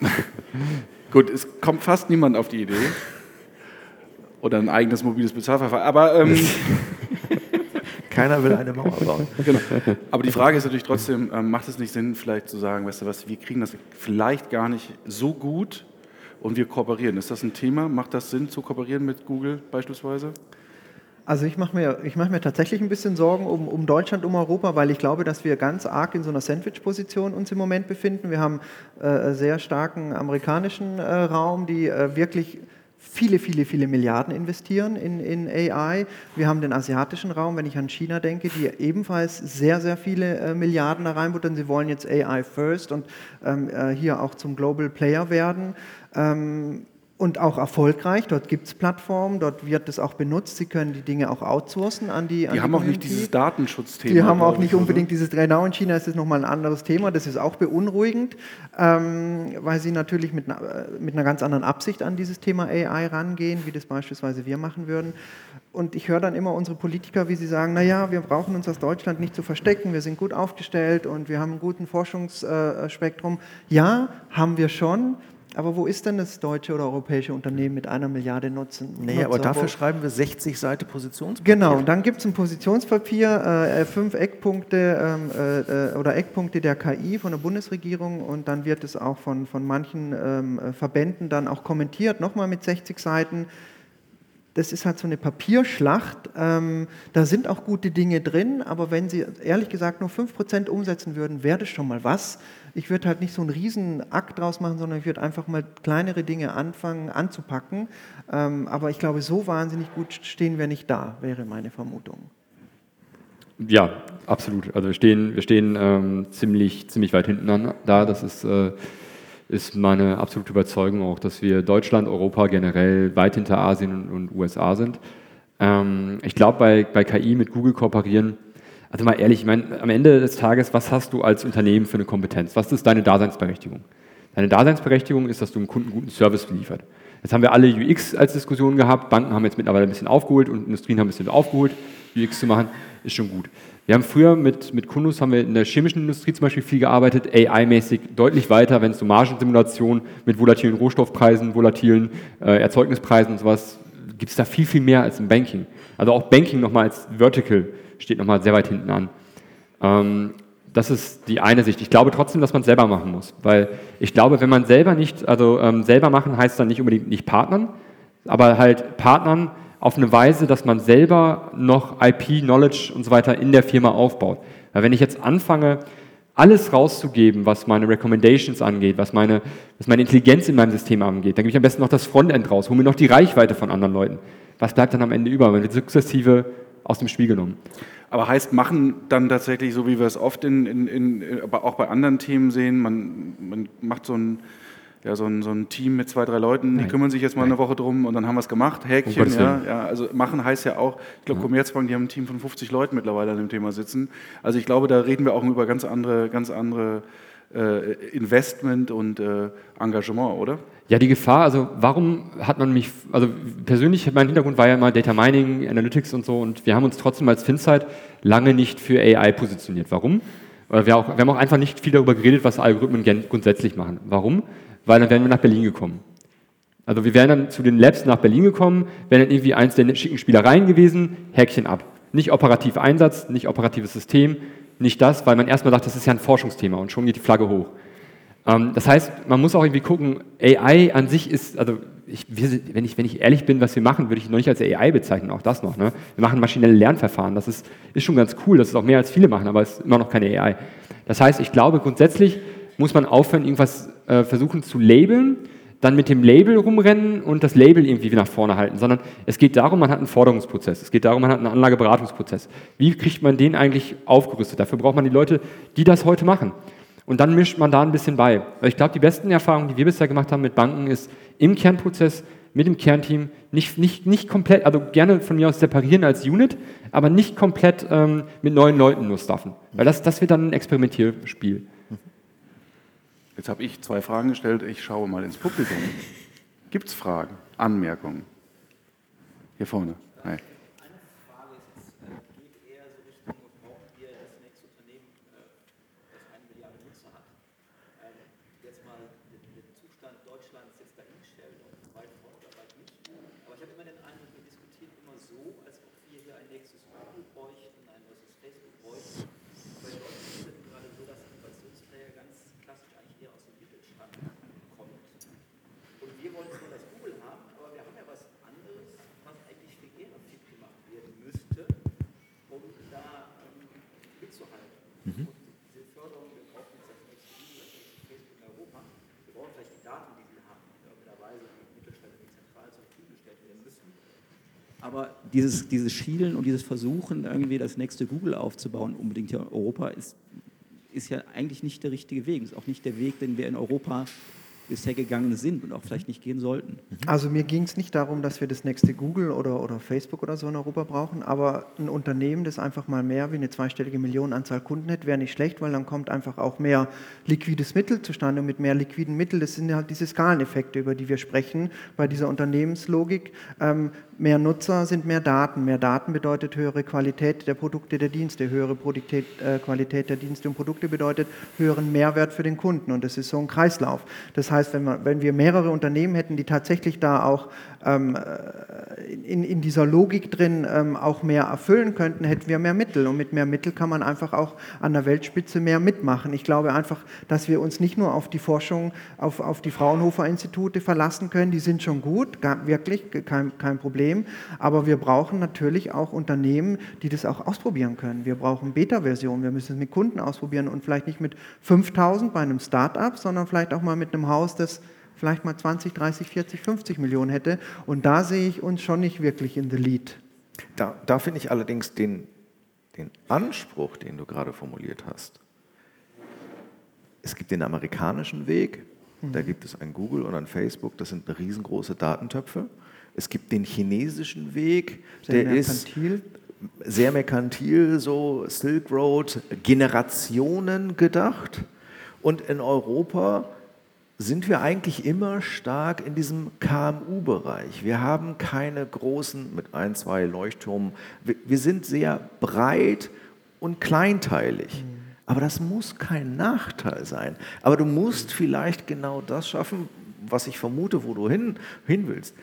gut, es kommt fast niemand auf die Idee. Oder ein eigenes mobiles Bezahlverfahren. Aber. Ähm, Keiner will eine Mauer bauen. genau. Aber die Frage ist natürlich trotzdem, ähm, macht es nicht Sinn, vielleicht zu sagen, weißt du was, wir kriegen das vielleicht gar nicht so gut und wir kooperieren. Ist das ein Thema? Macht das Sinn zu kooperieren mit Google beispielsweise? Also ich mache mir, mach mir tatsächlich ein bisschen Sorgen um, um Deutschland, um Europa, weil ich glaube, dass wir ganz arg in so einer Sandwich-Position uns im Moment befinden. Wir haben äh, sehr starken amerikanischen äh, Raum, die äh, wirklich viele, viele, viele Milliarden investieren in, in AI. Wir haben den asiatischen Raum, wenn ich an China denke, die ebenfalls sehr, sehr viele äh, Milliarden da reinbuttern. Sie wollen jetzt AI first und ähm, äh, hier auch zum Global Player werden. Ähm, und auch erfolgreich. Dort gibt es Plattformen, dort wird es auch benutzt. Sie können die Dinge auch outsourcen an die. Die an haben die auch nicht Community. dieses Datenschutzthema. Die haben auch nicht ich, unbedingt dieses, genau in China ist es nochmal ein anderes Thema, das ist auch beunruhigend, ähm, weil sie natürlich mit einer, äh, mit einer ganz anderen Absicht an dieses Thema AI rangehen, wie das beispielsweise wir machen würden. Und ich höre dann immer unsere Politiker, wie sie sagen, naja, wir brauchen uns aus Deutschland nicht zu verstecken, wir sind gut aufgestellt und wir haben einen guten Forschungsspektrum. Ja, haben wir schon. Aber wo ist denn das deutsche oder europäische Unternehmen mit einer Milliarde Nutzen? Nee, aber Nutzer? dafür Wo- schreiben wir 60 Seite Positionspapier. Genau, und dann gibt es ein Positionspapier, äh, fünf Eckpunkte ähm, äh, äh, oder Eckpunkte der KI von der Bundesregierung und dann wird es auch von, von manchen ähm, äh, Verbänden dann auch kommentiert, nochmal mit 60 Seiten. Das ist halt so eine Papierschlacht. Ähm, da sind auch gute Dinge drin, aber wenn Sie ehrlich gesagt nur 5% umsetzen würden, wäre das schon mal was. Ich würde halt nicht so einen riesen Akt draus machen, sondern ich würde einfach mal kleinere Dinge anfangen anzupacken. Ähm, aber ich glaube, so wahnsinnig gut stehen wir nicht da, wäre meine Vermutung. Ja, absolut. Also wir stehen, wir stehen ähm, ziemlich, ziemlich weit hinten an, da. Das ist, äh, ist meine absolute Überzeugung auch, dass wir Deutschland, Europa generell weit hinter Asien und, und USA sind. Ähm, ich glaube, bei, bei KI mit Google kooperieren, also mal ehrlich, ich meine, am Ende des Tages, was hast du als Unternehmen für eine Kompetenz? Was ist deine Daseinsberechtigung? Deine Daseinsberechtigung ist, dass du einem Kunden guten Service liefert. Jetzt haben wir alle UX als Diskussion gehabt, Banken haben jetzt mittlerweile ein bisschen aufgeholt und Industrien haben ein bisschen aufgeholt, UX zu machen, ist schon gut. Wir haben früher mit, mit Kundus, haben wir in der chemischen Industrie zum Beispiel viel gearbeitet, AI-mäßig deutlich weiter, wenn es um Margensimulation mit volatilen Rohstoffpreisen, volatilen äh, Erzeugnispreisen und sowas, gibt es da viel, viel mehr als im Banking. Also auch Banking nochmal als Vertical steht nochmal sehr weit hinten an. Ähm, das ist die eine Sicht. Ich glaube trotzdem, dass man es selber machen muss, weil ich glaube, wenn man selber nicht, also ähm, selber machen heißt dann nicht unbedingt nicht partnern, aber halt partnern auf eine Weise, dass man selber noch IP, Knowledge und so weiter in der Firma aufbaut. Weil wenn ich jetzt anfange, alles rauszugeben, was meine Recommendations angeht, was meine, was meine Intelligenz in meinem System angeht, dann gebe ich am besten noch das Frontend raus, hole mir noch die Reichweite von anderen Leuten. Was bleibt dann am Ende über? Man wird sukzessive aus dem Spiel genommen. Aber heißt machen dann tatsächlich, so wie wir es oft in, in, in, aber auch bei anderen Themen sehen, man, man macht so ein, ja, so, ein, so ein Team mit zwei, drei Leuten, die kümmern sich jetzt mal eine Woche drum und dann haben wir es gemacht, Häkchen. Ja, ja, also machen heißt ja auch, ich glaube, Commerzbank, die haben ein Team von 50 Leuten mittlerweile an dem Thema sitzen. Also ich glaube, da reden wir auch über ganz andere, ganz andere äh, Investment und äh, Engagement, oder? Ja, die Gefahr, also warum hat man mich, also persönlich, mein Hintergrund war ja immer Data Mining, Analytics und so und wir haben uns trotzdem als Finsight lange nicht für AI positioniert. Warum? Weil wir, auch, wir haben auch einfach nicht viel darüber geredet, was Algorithmen grundsätzlich machen. Warum? Weil dann wären wir nach Berlin gekommen. Also wir wären dann zu den Labs nach Berlin gekommen, wären dann irgendwie eins der schicken Spielereien gewesen, Häkchen ab. Nicht operativ Einsatz, nicht operatives System, nicht das, weil man erstmal sagt, das ist ja ein Forschungsthema und schon geht die Flagge hoch. Ähm, das heißt, man muss auch irgendwie gucken, AI an sich ist, also ich, wenn, ich, wenn ich ehrlich bin, was wir machen, würde ich noch nicht als AI bezeichnen, auch das noch. Ne? Wir machen maschinelle Lernverfahren, das ist, ist schon ganz cool, das ist auch mehr als viele machen, aber es ist immer noch keine AI. Das heißt, ich glaube, grundsätzlich muss man aufhören, irgendwas äh, versuchen zu labeln, dann mit dem Label rumrennen und das Label irgendwie nach vorne halten, sondern es geht darum, man hat einen Forderungsprozess, es geht darum, man hat einen Anlageberatungsprozess. Wie kriegt man den eigentlich aufgerüstet? Dafür braucht man die Leute, die das heute machen. Und dann mischt man da ein bisschen bei. Weil ich glaube, die besten Erfahrungen, die wir bisher gemacht haben mit Banken, ist im Kernprozess mit dem Kernteam nicht, nicht, nicht komplett, also gerne von mir aus separieren als Unit, aber nicht komplett ähm, mit neuen Leuten nur stuffen. Weil das, das wird dann ein Experimentierspiel. Jetzt habe ich zwei Fragen gestellt. Ich schaue mal ins Publikum. Gibt es Fragen, Anmerkungen? Hier vorne. Nein. Dieses, dieses Schielen und dieses Versuchen, irgendwie das nächste Google aufzubauen, unbedingt hier in Europa, ist, ist ja eigentlich nicht der richtige Weg. Ist auch nicht der Weg, den wir in Europa bisher gegangen sind und auch vielleicht nicht gehen sollten. Also mir ging es nicht darum, dass wir das nächste Google oder, oder Facebook oder so in Europa brauchen, aber ein Unternehmen, das einfach mal mehr wie eine zweistellige Millionenanzahl Kunden hätte, wäre nicht schlecht, weil dann kommt einfach auch mehr liquides Mittel zustande und mit mehr liquiden Mitteln, das sind halt diese Skaleneffekte, über die wir sprechen bei dieser Unternehmenslogik. Ähm, mehr Nutzer sind mehr Daten. Mehr Daten bedeutet höhere Qualität der Produkte, der Dienste. Höhere Produktität, äh, Qualität der Dienste und Produkte bedeutet höheren Mehrwert für den Kunden. Und das ist so ein Kreislauf. Das heißt, wenn, man, wenn wir mehrere Unternehmen hätten, die tatsächlich da auch ähm, äh, in, in, dieser Logik drin ähm, auch mehr erfüllen könnten, hätten wir mehr Mittel. Und mit mehr Mittel kann man einfach auch an der Weltspitze mehr mitmachen. Ich glaube einfach, dass wir uns nicht nur auf die Forschung, auf, auf die Fraunhofer-Institute verlassen können. Die sind schon gut, wirklich, kein, kein Problem. Aber wir brauchen natürlich auch Unternehmen, die das auch ausprobieren können. Wir brauchen Beta-Versionen. Wir müssen es mit Kunden ausprobieren und vielleicht nicht mit 5000 bei einem Start-up, sondern vielleicht auch mal mit einem Haus, das vielleicht mal 20, 30, 40, 50 Millionen hätte. Und da sehe ich uns schon nicht wirklich in the lead. Da, da finde ich allerdings den, den Anspruch, den du gerade formuliert hast. Es gibt den amerikanischen Weg, mhm. da gibt es ein Google und ein Facebook, das sind riesengroße Datentöpfe. Es gibt den chinesischen Weg, sehr der merkantil. ist sehr merkantil, so Silk Road, Generationen gedacht. Und in Europa sind wir eigentlich immer stark in diesem KMU-Bereich. Wir haben keine großen, mit ein, zwei Leuchtturmen, wir, sind sehr breit und kleinteilig. Mhm. Aber das muss kein Nachteil sein. Aber du musst vielleicht genau das schaffen, was ich vermute, wo du hin, hin willst.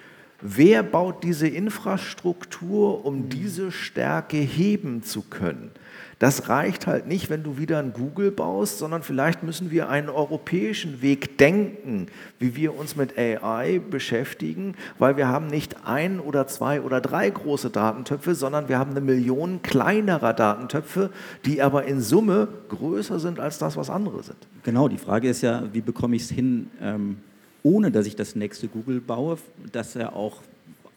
Wer baut diese Infrastruktur, um mhm. diese Stärke heben zu können? Das reicht halt nicht, wenn du wieder ein Google baust, sondern vielleicht müssen wir einen europäischen Weg denken, wie wir uns mit AI beschäftigen, weil wir haben nicht ein oder zwei oder drei große Datentöpfe, sondern wir haben eine Million kleinerer Datentöpfe, die aber in Summe größer sind als das, was andere sind. Genau, die Frage ist ja, wie bekomme ich es hin, ähm, ohne dass ich das nächste Google baue, dass er auch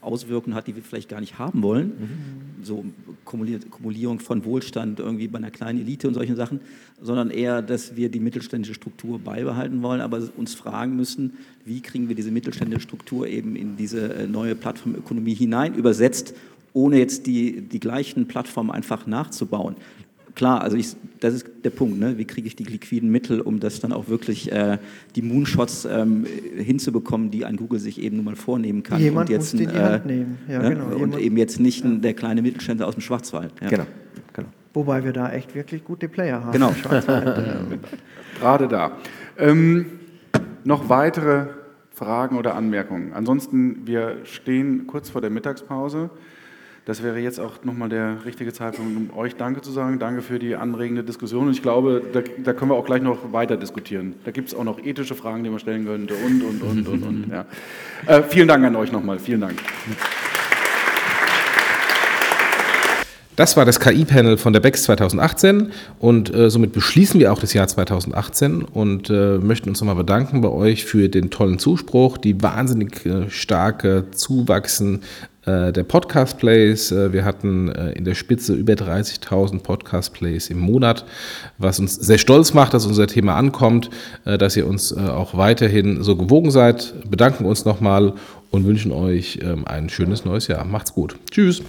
Auswirkungen hat, die wir vielleicht gar nicht haben wollen. Mhm. So Kumulierung von Wohlstand irgendwie bei einer kleinen Elite und solchen Sachen, sondern eher, dass wir die mittelständische Struktur beibehalten wollen, aber uns fragen müssen, wie kriegen wir diese mittelständische Struktur eben in diese äh, neue Plattformökonomie hinein übersetzt, ohne jetzt die, die gleichen Plattformen einfach nachzubauen klar, also ich, das ist der Punkt, ne? wie kriege ich die liquiden Mittel, um das dann auch wirklich äh, die Moonshots ähm, hinzubekommen, die ein Google sich eben nun mal vornehmen kann. Jemand und jetzt muss die, die Hand nehmen. Ja, ne? genau. Und Jemand, eben jetzt nicht ja. der kleine Mittelständler aus dem Schwarzwald. Ja. Genau. genau. Wobei wir da echt wirklich gute Player haben. Genau. Gerade da. Ähm, noch weitere Fragen oder Anmerkungen? Ansonsten, wir stehen kurz vor der Mittagspause. Das wäre jetzt auch nochmal der richtige Zeitpunkt, um euch Danke zu sagen. Danke für die anregende Diskussion. Und ich glaube, da, da können wir auch gleich noch weiter diskutieren. Da gibt es auch noch ethische Fragen, die man stellen könnte und, und, und, und, und. Ja. Äh, vielen Dank an euch nochmal. Vielen Dank. Das war das KI-Panel von der BEX 2018 und äh, somit beschließen wir auch das Jahr 2018 und äh, möchten uns nochmal bedanken bei euch für den tollen Zuspruch, die wahnsinnig äh, starke Zuwachsen der Podcast Plays. Äh, wir hatten äh, in der Spitze über 30.000 Podcast Plays im Monat, was uns sehr stolz macht, dass unser Thema ankommt, dass ihr uns auch weiterhin so gewogen seid. Bedanken uns nochmal und wünschen euch ähm, ein schönes neues Jahr. Macht's gut. Tschüss.